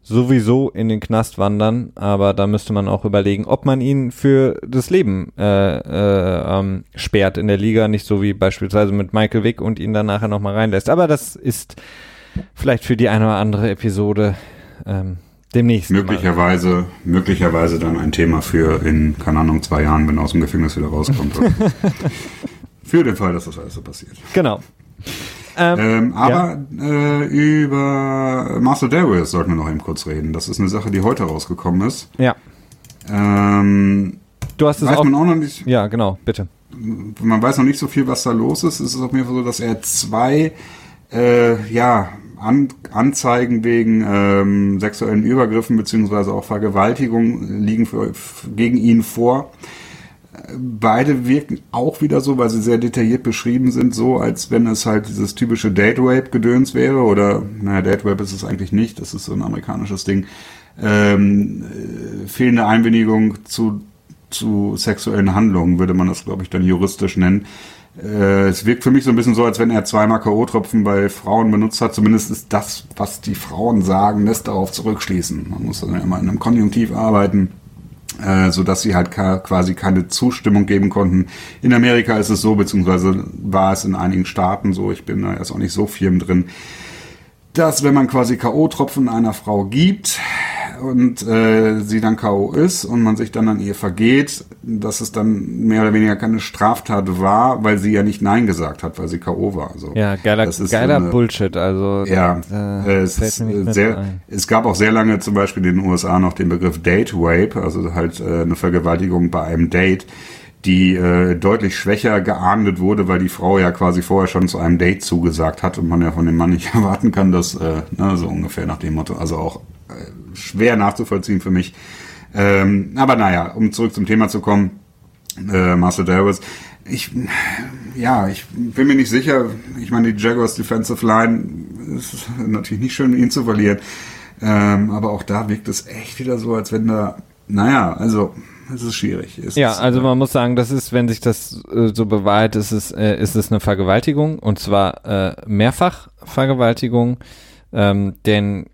sowieso in den Knast wandern, aber da müsste man auch überlegen, ob man ihn für das Leben äh, äh, ähm, sperrt in der Liga, nicht so wie beispielsweise mit Michael Wick und ihn dann nachher nochmal reinlässt. Aber das ist vielleicht für die eine oder andere Episode ähm, demnächst. mal. Möglicherweise, möglicherweise dann ein Thema für in, keine Ahnung, zwei Jahren, wenn er aus dem Gefängnis wieder rauskommt. für den Fall, dass das alles so passiert. Genau. Ähm, Ähm, aber äh, über Marcel Darius sollten wir noch eben kurz reden. Das ist eine Sache, die heute rausgekommen ist. ja, Ähm, du hast es weiß auch. man auch noch nicht, Ja, genau, bitte. man weiß noch nicht so viel, was da los ist. Es ist auf jeden Fall so, dass er zwei äh, ja, An Anzeigen wegen ähm, sexuellen Übergriffen beziehungsweise auch Vergewaltigung liegen für, gegen ihn vor. Beide wirken auch wieder so, weil sie sehr detailliert beschrieben sind, so als wenn es halt dieses typische Date-Rape-Gedöns wäre oder, naja, Date-Rape ist es eigentlich nicht, das ist so ein amerikanisches Ding. Ähm, äh, fehlende Einwilligung zu, zu sexuellen Handlungen würde man das, glaube ich, dann juristisch nennen. Äh, es wirkt für mich so ein bisschen so, als wenn er zweimal K.O.-Tropfen bei Frauen benutzt hat. Zumindest ist das, was die Frauen sagen, lässt darauf zurückschließen. Man muss dann ja immer in einem Konjunktiv arbeiten äh, so dass sie halt quasi keine Zustimmung geben konnten. In Amerika ist es so, beziehungsweise war es in einigen Staaten so, ich bin da erst auch nicht so firm drin, dass wenn man quasi K.O.-Tropfen einer Frau gibt und äh, sie dann K.O. ist und man sich dann an ihr vergeht, dass es dann mehr oder weniger keine Straftat war, weil sie ja nicht Nein gesagt hat, weil sie K.O. war. So. Ja, geiler, Das ist geiler so eine- Bullshit. Also Ja, äh, es, ist äh, sehr, ein. es gab auch sehr lange zum Beispiel in den USA noch den Begriff Date Rape, also halt äh, eine Vergewaltigung bei einem Date, die äh, deutlich schwächer geahndet wurde, weil die Frau ja quasi vorher schon zu einem Date zugesagt hat und man ja von dem Mann nicht erwarten kann, dass, äh, ne, so ungefähr nach dem Motto, also auch schwer nachzuvollziehen für mich. Ähm, aber naja, um zurück zum Thema zu kommen, äh, Marcel Davis, ich, ja, ich bin mir nicht sicher. Ich meine, die Jaguars Defensive Line ist natürlich nicht schön, ihn zu verlieren. Ähm, aber auch da wirkt es echt wieder so, als wenn da, naja, also es ist schwierig. Es ja, ist, also äh, man muss sagen, das ist, wenn sich das äh, so bewahrheit, ist es, äh, ist es eine Vergewaltigung und zwar äh, mehrfach Vergewaltigung. Ähm, denn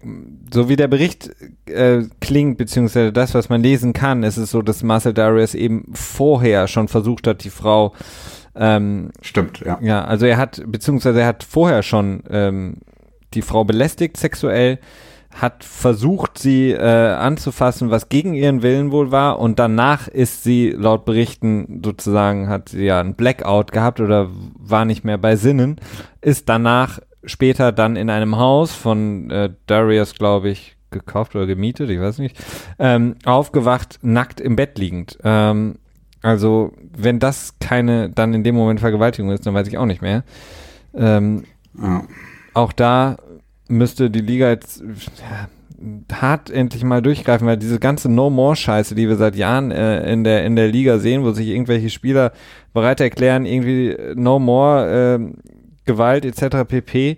so wie der Bericht äh, klingt, beziehungsweise das, was man lesen kann, ist es so, dass Marcel Darius eben vorher schon versucht hat, die Frau ähm, Stimmt, ja. Ja, also er hat, beziehungsweise er hat vorher schon ähm, die Frau belästigt sexuell, hat versucht, sie äh, anzufassen, was gegen ihren Willen wohl war, und danach ist sie laut Berichten sozusagen, hat sie ja ein Blackout gehabt oder war nicht mehr bei Sinnen, ist danach später dann in einem Haus von äh, Darius, glaube ich, gekauft oder gemietet, ich weiß nicht, ähm, aufgewacht, nackt im Bett liegend. Ähm, also, wenn das keine dann in dem Moment Vergewaltigung ist, dann weiß ich auch nicht mehr. Ähm, ja. auch da müsste die Liga jetzt ja, hart endlich mal durchgreifen, weil diese ganze No-More-Scheiße, die wir seit Jahren äh, in, der, in der Liga sehen, wo sich irgendwelche Spieler bereit erklären, irgendwie No More, äh, Gewalt etc. pp.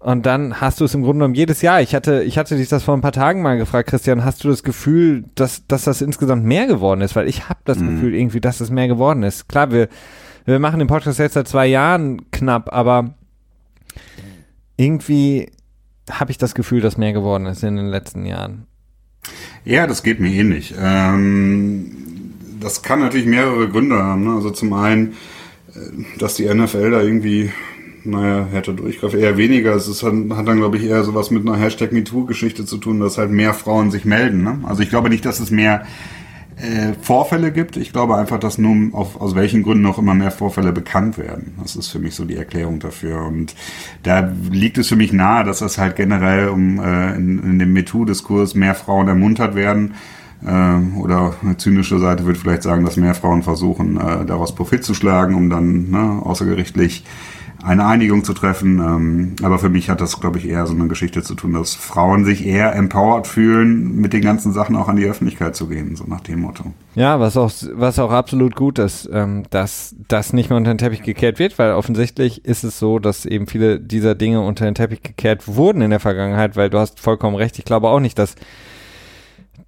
Und dann hast du es im Grunde genommen jedes Jahr. Ich hatte, ich hatte dich das vor ein paar Tagen mal gefragt, Christian, hast du das Gefühl, dass, dass das insgesamt mehr geworden ist? Weil ich habe das Mhm. Gefühl irgendwie, dass es mehr geworden ist. Klar, wir, wir machen den Podcast jetzt seit zwei Jahren knapp, aber irgendwie habe ich das Gefühl, dass mehr geworden ist in den letzten Jahren. Ja, das geht mir ähnlich. Ähm, das kann natürlich mehrere Gründe haben. Ne? Also zum einen, dass die NFL da irgendwie, naja, hätte durchgreifen, eher weniger. Es ist, hat, hat dann, glaube ich, eher sowas mit einer Hashtag MeToo-Geschichte zu tun, dass halt mehr Frauen sich melden. Ne? Also ich glaube nicht, dass es mehr äh, Vorfälle gibt. Ich glaube einfach, dass nun auf, aus welchen Gründen auch immer mehr Vorfälle bekannt werden. Das ist für mich so die Erklärung dafür. Und da liegt es für mich nahe, dass das halt generell um äh, in, in dem MeToo-Diskurs mehr Frauen ermuntert werden. Äh, oder eine zynische Seite würde vielleicht sagen, dass mehr Frauen versuchen, äh, daraus Profit zu schlagen, um dann ne, außergerichtlich eine Einigung zu treffen. Ähm, aber für mich hat das, glaube ich, eher so eine Geschichte zu tun, dass Frauen sich eher empowered fühlen, mit den ganzen Sachen auch an die Öffentlichkeit zu gehen, so nach dem Motto. Ja, was auch, was auch absolut gut ist, ähm, dass das nicht mehr unter den Teppich gekehrt wird, weil offensichtlich ist es so, dass eben viele dieser Dinge unter den Teppich gekehrt wurden in der Vergangenheit, weil du hast vollkommen recht. Ich glaube auch nicht, dass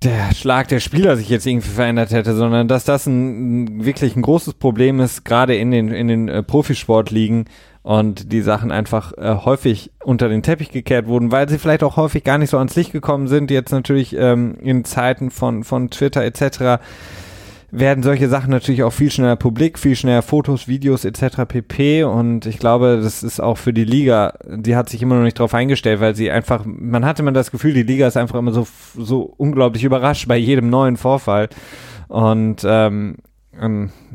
der Schlag der Spieler sich jetzt irgendwie verändert hätte, sondern dass das ein, wirklich ein großes Problem ist, gerade in den, in den äh, Profisportligen und die Sachen einfach äh, häufig unter den Teppich gekehrt wurden, weil sie vielleicht auch häufig gar nicht so ans Licht gekommen sind. Jetzt natürlich ähm, in Zeiten von, von Twitter etc. werden solche Sachen natürlich auch viel schneller publik, viel schneller Fotos, Videos etc. pp. Und ich glaube, das ist auch für die Liga, die hat sich immer noch nicht darauf eingestellt, weil sie einfach, man hatte immer das Gefühl, die Liga ist einfach immer so, so unglaublich überrascht bei jedem neuen Vorfall. Und ähm,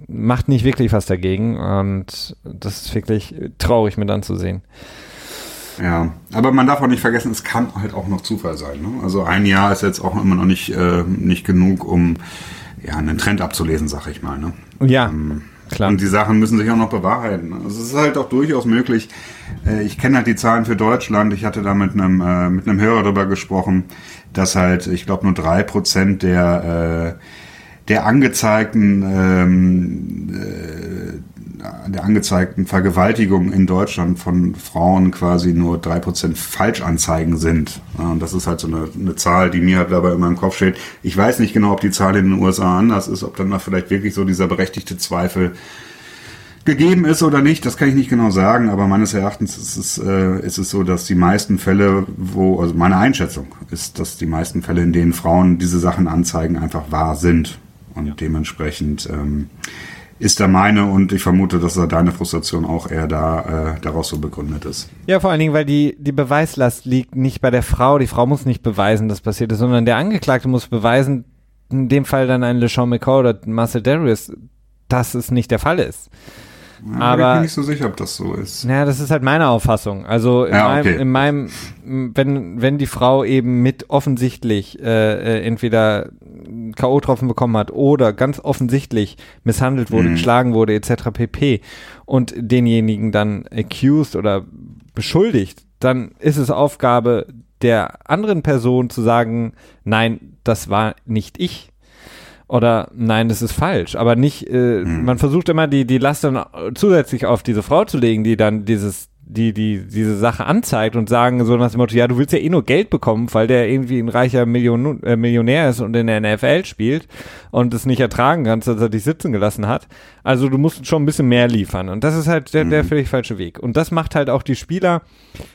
macht nicht wirklich was dagegen und das ist wirklich traurig mit anzusehen. Ja, aber man darf auch nicht vergessen, es kann halt auch noch Zufall sein. Ne? Also ein Jahr ist jetzt auch immer noch nicht, äh, nicht genug, um ja, einen Trend abzulesen, sag ich mal. Ne? Ja, Ähm, klar. Und die Sachen müssen sich auch noch bewahrheiten. Also es ist halt auch durchaus möglich. Äh, ich kenne halt die Zahlen für Deutschland. Ich hatte da mit einem, äh, mit einem Hörer darüber gesprochen, dass halt, ich glaube, nur drei Prozent der, äh, der angezeigten ähm, äh, der angezeigten Vergewaltigung in Deutschland von Frauen quasi nur drei Prozent Falschanzeigen sind. Ja, und das ist halt so eine, eine Zahl, die mir halt dabei immer im Kopf steht. Ich weiß nicht genau, ob die Zahl in den USA anders ist, ob dann da vielleicht wirklich so dieser berechtigte Zweifel gegeben ist oder nicht, das kann ich nicht genau sagen, aber meines Erachtens ist es, äh, ist es so, dass die meisten Fälle, wo, also meine Einschätzung ist, dass die meisten Fälle, in denen Frauen diese Sachen anzeigen, einfach wahr sind. Und dementsprechend ähm, ist da meine und ich vermute, dass da deine Frustration auch eher da äh, daraus so begründet ist. Ja, vor allen Dingen, weil die, die Beweislast liegt nicht bei der Frau. Die Frau muss nicht beweisen, dass passiert ist, sondern der Angeklagte muss beweisen, in dem Fall dann ein LeSean McCall oder Marcel Darius, dass es nicht der Fall ist. Aber ich bin nicht so sicher, ob das so ist. naja, das ist halt meine Auffassung. Also in, Ja, meinem, okay. in meinem, wenn, wenn die Frau eben mit offensichtlich äh, äh, entweder K.O.-Tropfen bekommen hat oder ganz offensichtlich misshandelt wurde, Mhm. geschlagen wurde, etc. pp. und denjenigen dann accused oder beschuldigt, dann ist es Aufgabe der anderen Person zu sagen, nein, das war nicht ich. Oder nein, das ist falsch. Aber nicht, äh, man versucht immer die, die Last dann zusätzlich auf diese Frau zu legen, die dann dieses, die, die, diese Sache anzeigt und sagen so nach dem Motto, ja, du willst ja eh nur Geld bekommen, weil der irgendwie ein reicher Million, äh, Millionär ist und in der NFL spielt und es nicht ertragen kannst, dass er dich sitzen gelassen hat. Also du musst schon ein bisschen mehr liefern. Und das ist halt der, der völlig falsche Weg. Und das macht halt auch die Spieler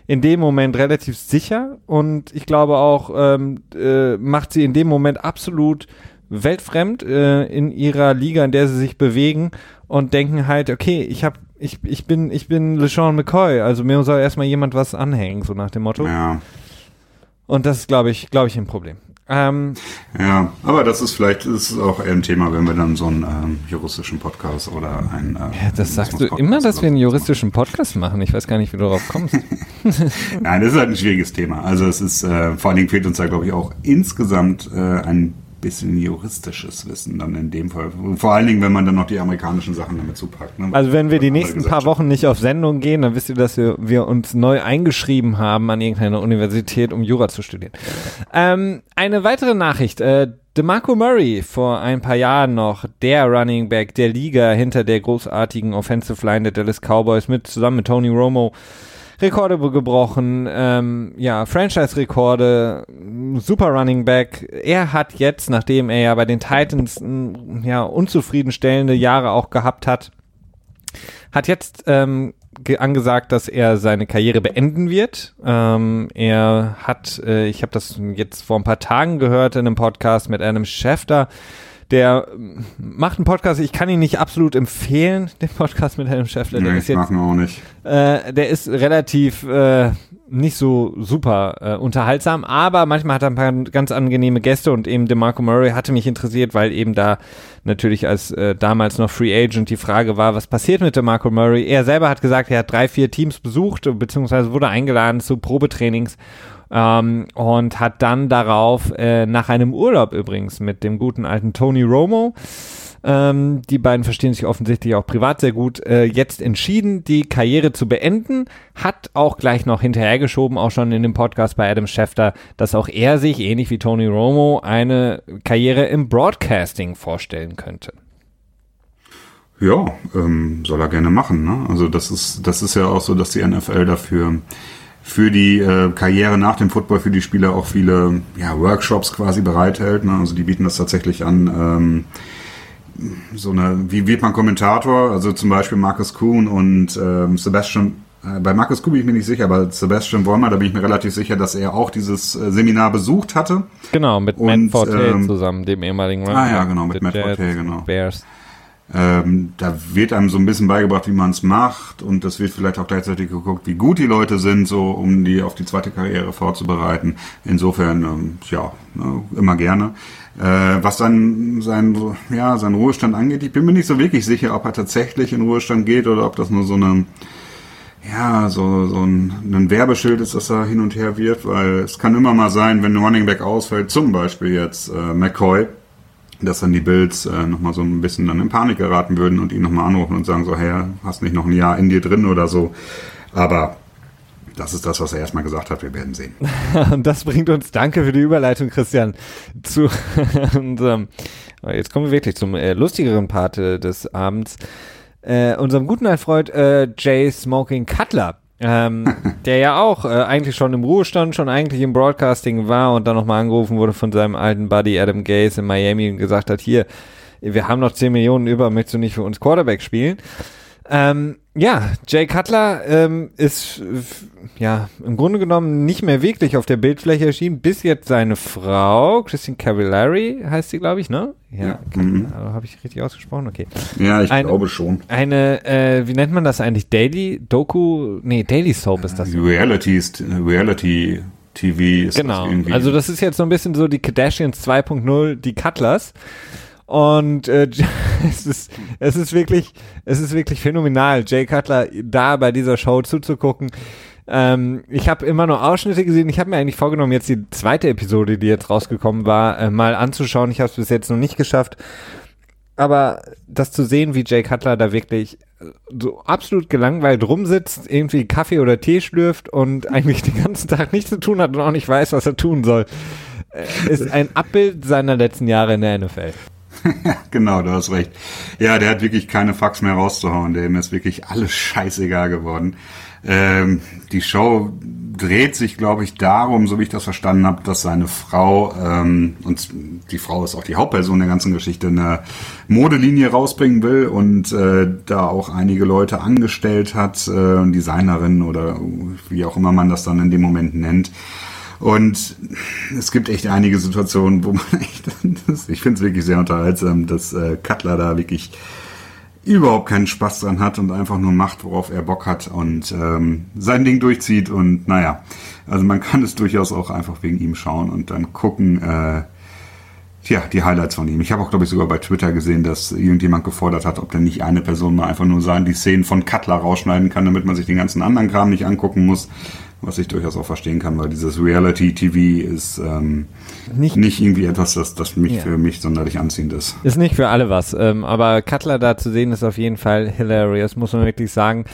in dem Moment relativ sicher und ich glaube auch, ähm, äh, macht sie in dem Moment absolut weltfremd äh, in ihrer Liga, in der sie sich bewegen und denken halt, okay, ich hab, ich, ich bin, ich bin LeSean McCoy, also mir soll erstmal jemand was anhängen, so nach dem Motto. Ja, Und das ist, glaube ich, glaube ich, ein Problem. Ähm, ja, aber das ist vielleicht das ist auch eher ein Thema, wenn wir dann so einen ähm, juristischen Podcast oder einen. Äh, ja, das sagst du immer, dass wir einen juristischen Podcast machen. Ich weiß gar nicht, wie du darauf kommst. Nein, das ist halt ein schwieriges Thema. Also es ist, äh, vor allen Dingen fehlt uns da, glaube ich, auch insgesamt äh, ein bisschen juristisches Wissen dann in dem Fall. Vor allen Dingen, wenn man dann noch die amerikanischen Sachen damit zupackt. Ne? Also wenn wir die nächsten paar. Wochen nicht auf Sendung gehen, dann wisst ihr, dass wir, wir uns neu eingeschrieben haben an irgendeiner Universität, um Jura zu studieren. Ähm, eine weitere Nachricht. Äh, DeMarco Murray, vor ein paar Jahren noch der Running Back der Liga hinter der großartigen Offensive Line der Dallas Cowboys mit zusammen mit Tony Romo. Rekorde gebrochen, ähm, ja, Franchise-Rekorde, super Running Back. Er hat jetzt, nachdem er ja bei den Titans ja unzufriedenstellende Jahre auch gehabt hat, hat jetzt ähm, ge- angesagt, dass er seine Karriere beenden wird. Ähm, er hat, äh, ich habe das jetzt vor ein paar Tagen gehört in einem Podcast mit Adam Schefter, der ähm, macht einen Podcast, ich kann ihn nicht absolut empfehlen, den Podcast mit Schefter. Der Nee, ist ich jetzt mag ihn auch nicht. äh, der ist relativ äh, nicht so super äh, unterhaltsam, aber manchmal hat er ein paar ganz angenehme Gäste und eben DeMarco Murray hatte mich interessiert, weil eben da natürlich als äh, damals noch Free Agent die Frage war, was passiert mit DeMarco Murray? Er selber hat gesagt, er hat drei, vier Teams besucht, beziehungsweise wurde eingeladen zu Probetrainings ähm, und hat dann darauf äh, nach einem Urlaub übrigens mit dem guten alten Tony Romo ähm, die beiden verstehen sich offensichtlich auch privat sehr gut. Äh, jetzt entschieden, die Karriere zu beenden, hat auch gleich noch hinterhergeschoben, auch schon in dem Podcast bei Adam Schefter, dass auch er sich, ähnlich wie Tony Romo, eine Karriere im Broadcasting vorstellen könnte. Ja, ähm, soll er gerne machen. Ne? Also das ist, das ist ja auch so, dass die NFL dafür für die äh, Karriere nach dem Football für die Spieler auch viele ja, Workshops quasi bereithält. Ne? Also die bieten das tatsächlich an. Ähm, so eine, wie wird man Kommentator? Also zum Beispiel Marcus Kuhn und ähm, Sebastian. äh, Bei Marcus Kuhn bin ich mir nicht sicher, aber Sebastian Vollmer, da bin ich mir relativ sicher, dass er auch dieses äh, Seminar besucht hatte. Genau, mit Und, Matt Forte ähm, zusammen, dem ehemaligen Ah, ja, genau, mit Matt Jets, Forte, genau. Bears. Ähm, da wird einem so ein bisschen beigebracht, wie man es macht und das wird vielleicht auch gleichzeitig geguckt, wie gut die Leute sind, so um die auf die zweite Karriere vorzubereiten. Insofern, ähm, ja, ne, immer gerne. Äh, was dann sein, ja, sein Ruhestand angeht, ich bin mir nicht so wirklich sicher, ob er tatsächlich in Ruhestand geht oder ob das nur so eine ja, so, so ein, ein Werbeschild ist, dass er hin und her wird, weil es kann immer mal sein, wenn ein Running Back ausfällt, zum Beispiel jetzt äh, McCoy, dass dann die Bills äh, nochmal so ein bisschen dann in Panik geraten würden und ihn nochmal anrufen und sagen so, hey, hast nicht noch ein Jahr in dir drin oder so. Aber das ist das, was er erstmal gesagt hat, wir werden sehen. Und das bringt uns, danke für die Überleitung, Christian, zu unserem, jetzt kommen wir wirklich zum äh, lustigeren Part äh, des Abends, äh, unserem guten Freund äh, Jay Smoking Cutler. Ähm, der ja auch äh, eigentlich schon im Ruhestand, schon eigentlich im Broadcasting war und dann nochmal angerufen wurde von seinem alten Buddy Adam Gase in Miami und gesagt hat, hier, wir haben noch 10 Millionen über, möchtest du nicht für uns Quarterback spielen? Ähm, ja, Jay Cutler ähm, ist ja im Grunde genommen nicht mehr wirklich auf der Bildfläche erschienen, bis jetzt seine Frau, Christine Cavallari heißt sie, glaube ich, ne? Ja. Mhm. Cutler, habe ich richtig ausgesprochen? Okay. Ja, ich Ein- glaube schon. Eine, äh, wie nennt man das eigentlich? Daily Doku? Nee, Daily Soap ist das. Reality, ist- Reality TV ist Genau. das irgendwie. Also das ist jetzt so ein bisschen so die Kardashians 2.0, die Cutlers. Und äh, es, ist, es ist wirklich, es ist wirklich phänomenal, Jay Cutler da bei dieser Show zuzugucken. Ähm, ich habe immer nur Ausschnitte gesehen. Ich habe mir eigentlich vorgenommen, jetzt die zweite Episode, die jetzt rausgekommen war, äh, mal anzuschauen. Ich habe es bis jetzt noch nicht geschafft. Aber das zu sehen, wie Jay Cutler da wirklich so absolut gelangweilt rumsitzt, irgendwie Kaffee oder Tee schlürft und eigentlich den ganzen Tag nichts zu tun hat und auch nicht weiß, was er tun soll, äh, ist ein Abbild seiner letzten Jahre in der NFL. Genau, du hast recht. Ja, der hat wirklich keine Fax mehr rauszuhauen. Dem ist wirklich alles scheißegal geworden. Ähm, die Show dreht sich, glaube ich, darum, so wie ich das verstanden habe, dass seine Frau, ähm, und die Frau ist auch die Hauptperson der ganzen Geschichte, eine Modelinie rausbringen will und äh, da auch einige Leute angestellt hat, äh, Designerin oder wie auch immer man das dann in dem Moment nennt. Und es gibt echt einige Situationen, wo man echt, ich finde es wirklich sehr unterhaltsam, dass äh, Cutler da wirklich überhaupt keinen Spaß dran hat und einfach nur macht, worauf er Bock hat und ähm, sein Ding durchzieht und naja, also man kann es durchaus auch einfach wegen ihm schauen und dann gucken, äh, ja, die Highlights von ihm. Ich habe auch, glaube ich, sogar bei Twitter gesehen, dass irgendjemand gefordert hat, ob denn nicht eine Person mal einfach nur sagen, die Szenen von Cutler rausschneiden kann, damit man sich den ganzen anderen Kram nicht angucken muss was ich durchaus auch verstehen kann, weil dieses Reality-TV ist ähm, nicht, nicht irgendwie etwas, das, das mich ja. für mich sonderlich anziehend ist. Ist nicht für alle was, ähm, aber Cutler da zu sehen ist auf jeden Fall hilarious, muss man wirklich sagen.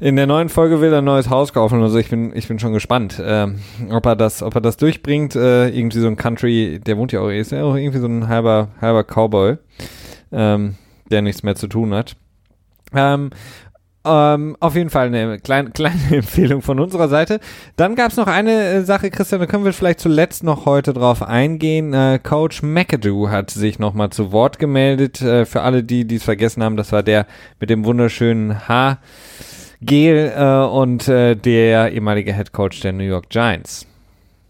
In der neuen Folge will er ein neues Haus kaufen, also ich bin, ich bin schon gespannt, ähm, ob er das, ob er das durchbringt. Äh, irgendwie so ein Country, der wohnt ja auch, ist ja auch irgendwie so ein halber, halber Cowboy, ähm, der nichts mehr zu tun hat. Ähm, ähm, auf jeden Fall eine kleine, kleine Empfehlung von unserer Seite. Dann gab es noch eine äh, Sache, Christian, da können wir vielleicht zuletzt noch heute drauf eingehen. Äh, Coach McAdoo hat sich nochmal zu Wort gemeldet. Äh, für alle, die es vergessen haben, das war der mit dem wunderschönen Haargel äh, und äh, der ehemalige Head Coach der New York Giants.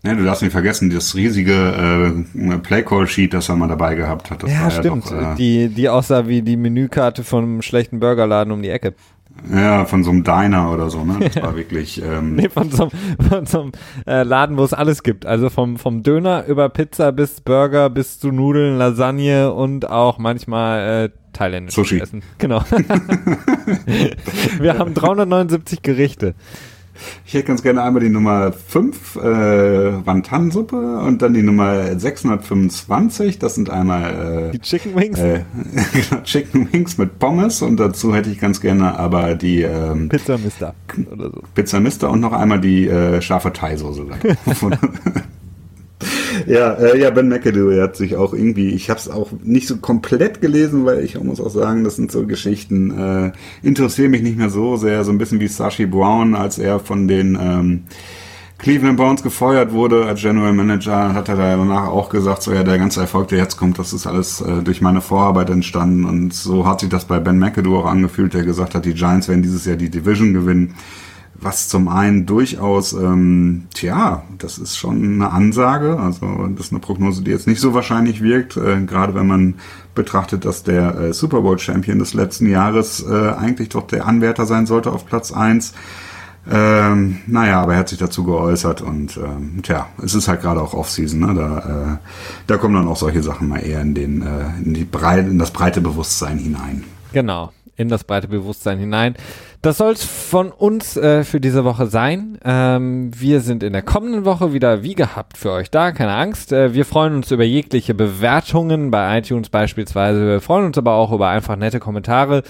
Ja, du darfst nicht vergessen, das riesige äh, Playcall-Sheet, das er mal dabei gehabt hat. Ja, stimmt. Ja doch, äh, die, die aussah wie die Menükarte einem schlechten Burgerladen um die Ecke. Ja, von so einem Diner oder so, ne? Das war wirklich. Ähm nee, von so, von so einem äh, Laden, wo es alles gibt. Also vom, vom Döner über Pizza bis Burger bis zu Nudeln, Lasagne und auch manchmal äh, thailändisch Sushi. Essen. Genau. Wir haben 379 Gerichte. Ich hätte ganz gerne einmal die Nummer 5, äh, Wantan-Suppe und dann die Nummer 625. Das sind einmal äh, die Chicken Wings. Äh, genau, Chicken Wings mit Pommes und dazu hätte ich ganz gerne aber die ähm, Pizza Mister oder so. Pizza Mister und noch einmal die äh, scharfe Thai-Soße. ja, äh, ja, Ben McAdoo, hat sich auch irgendwie, ich habe es auch nicht so komplett gelesen, weil ich muss auch sagen, das sind so Geschichten, äh, interessieren mich nicht mehr so sehr, so ein bisschen wie Sashi Brown, als er von den ähm, Cleveland Browns gefeuert wurde als General Manager, hat er da danach auch gesagt, so ja, der ganze Erfolg, der jetzt kommt, das ist alles äh, durch meine Vorarbeit entstanden. Und so hat sich das bei Ben McAdoo auch angefühlt, der gesagt hat, die Giants werden dieses Jahr die Division gewinnen was zum einen durchaus, ähm, tja, das ist schon eine Ansage, also das ist eine Prognose, die jetzt nicht so wahrscheinlich wirkt, äh, gerade wenn man betrachtet, dass der äh, Super Bowl Champion des letzten Jahres äh, eigentlich doch der Anwärter sein sollte auf Platz eins. Ähm, naja, aber er hat sich dazu geäußert und ähm, tja, es ist halt gerade auch Offseason, ne? da, äh, da kommen dann auch solche Sachen mal eher in, den, äh, in, die Breite, in das breite Bewusstsein hinein. Genau, in das breite Bewusstsein hinein. Das soll es von uns äh, für diese Woche sein. Ähm, wir sind in der kommenden Woche wieder wie gehabt für euch da, keine Angst. Äh, wir freuen uns über jegliche Bewertungen bei iTunes beispielsweise. Wir freuen uns aber auch über einfach nette Kommentare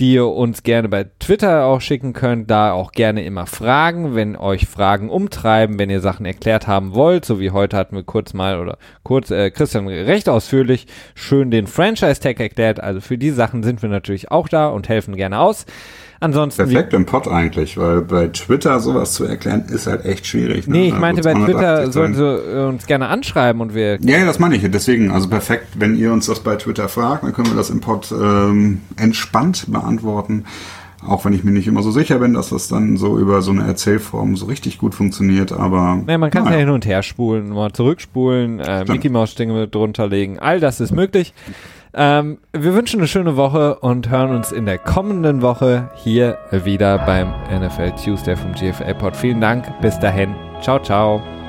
die ihr uns gerne bei Twitter auch schicken könnt. Da auch gerne immer Fragen, wenn euch Fragen umtreiben, wenn ihr Sachen erklärt haben wollt, so wie heute hatten wir kurz mal oder kurz äh, Christian recht ausführlich schön den Franchise-Tag erklärt. Also für die Sachen sind wir natürlich auch da und helfen gerne aus. Ansonsten. Perfekt im Pod eigentlich, weil bei Twitter sowas zu erklären ist halt echt schwierig. Ne? Nee, ich meinte, bei Twitter sollen sie uns gerne anschreiben und wir. Ja, das meine ich. Deswegen, also perfekt, wenn ihr uns das bei Twitter fragt, dann können wir das im Pod ähm, entspannt beantworten. Auch wenn ich mir nicht immer so sicher bin, dass das dann so über so eine Erzählform so richtig gut funktioniert, aber. Nee, man kann es ja hin und her spulen, mal zurückspulen, äh, Mickey Mouse Dinge drunter legen. All das ist möglich. Ähm, wir wünschen eine schöne Woche und hören uns in der kommenden Woche hier wieder beim NFL Tuesday vom GFL Pod. Vielen Dank. Bis dahin. Ciao, ciao.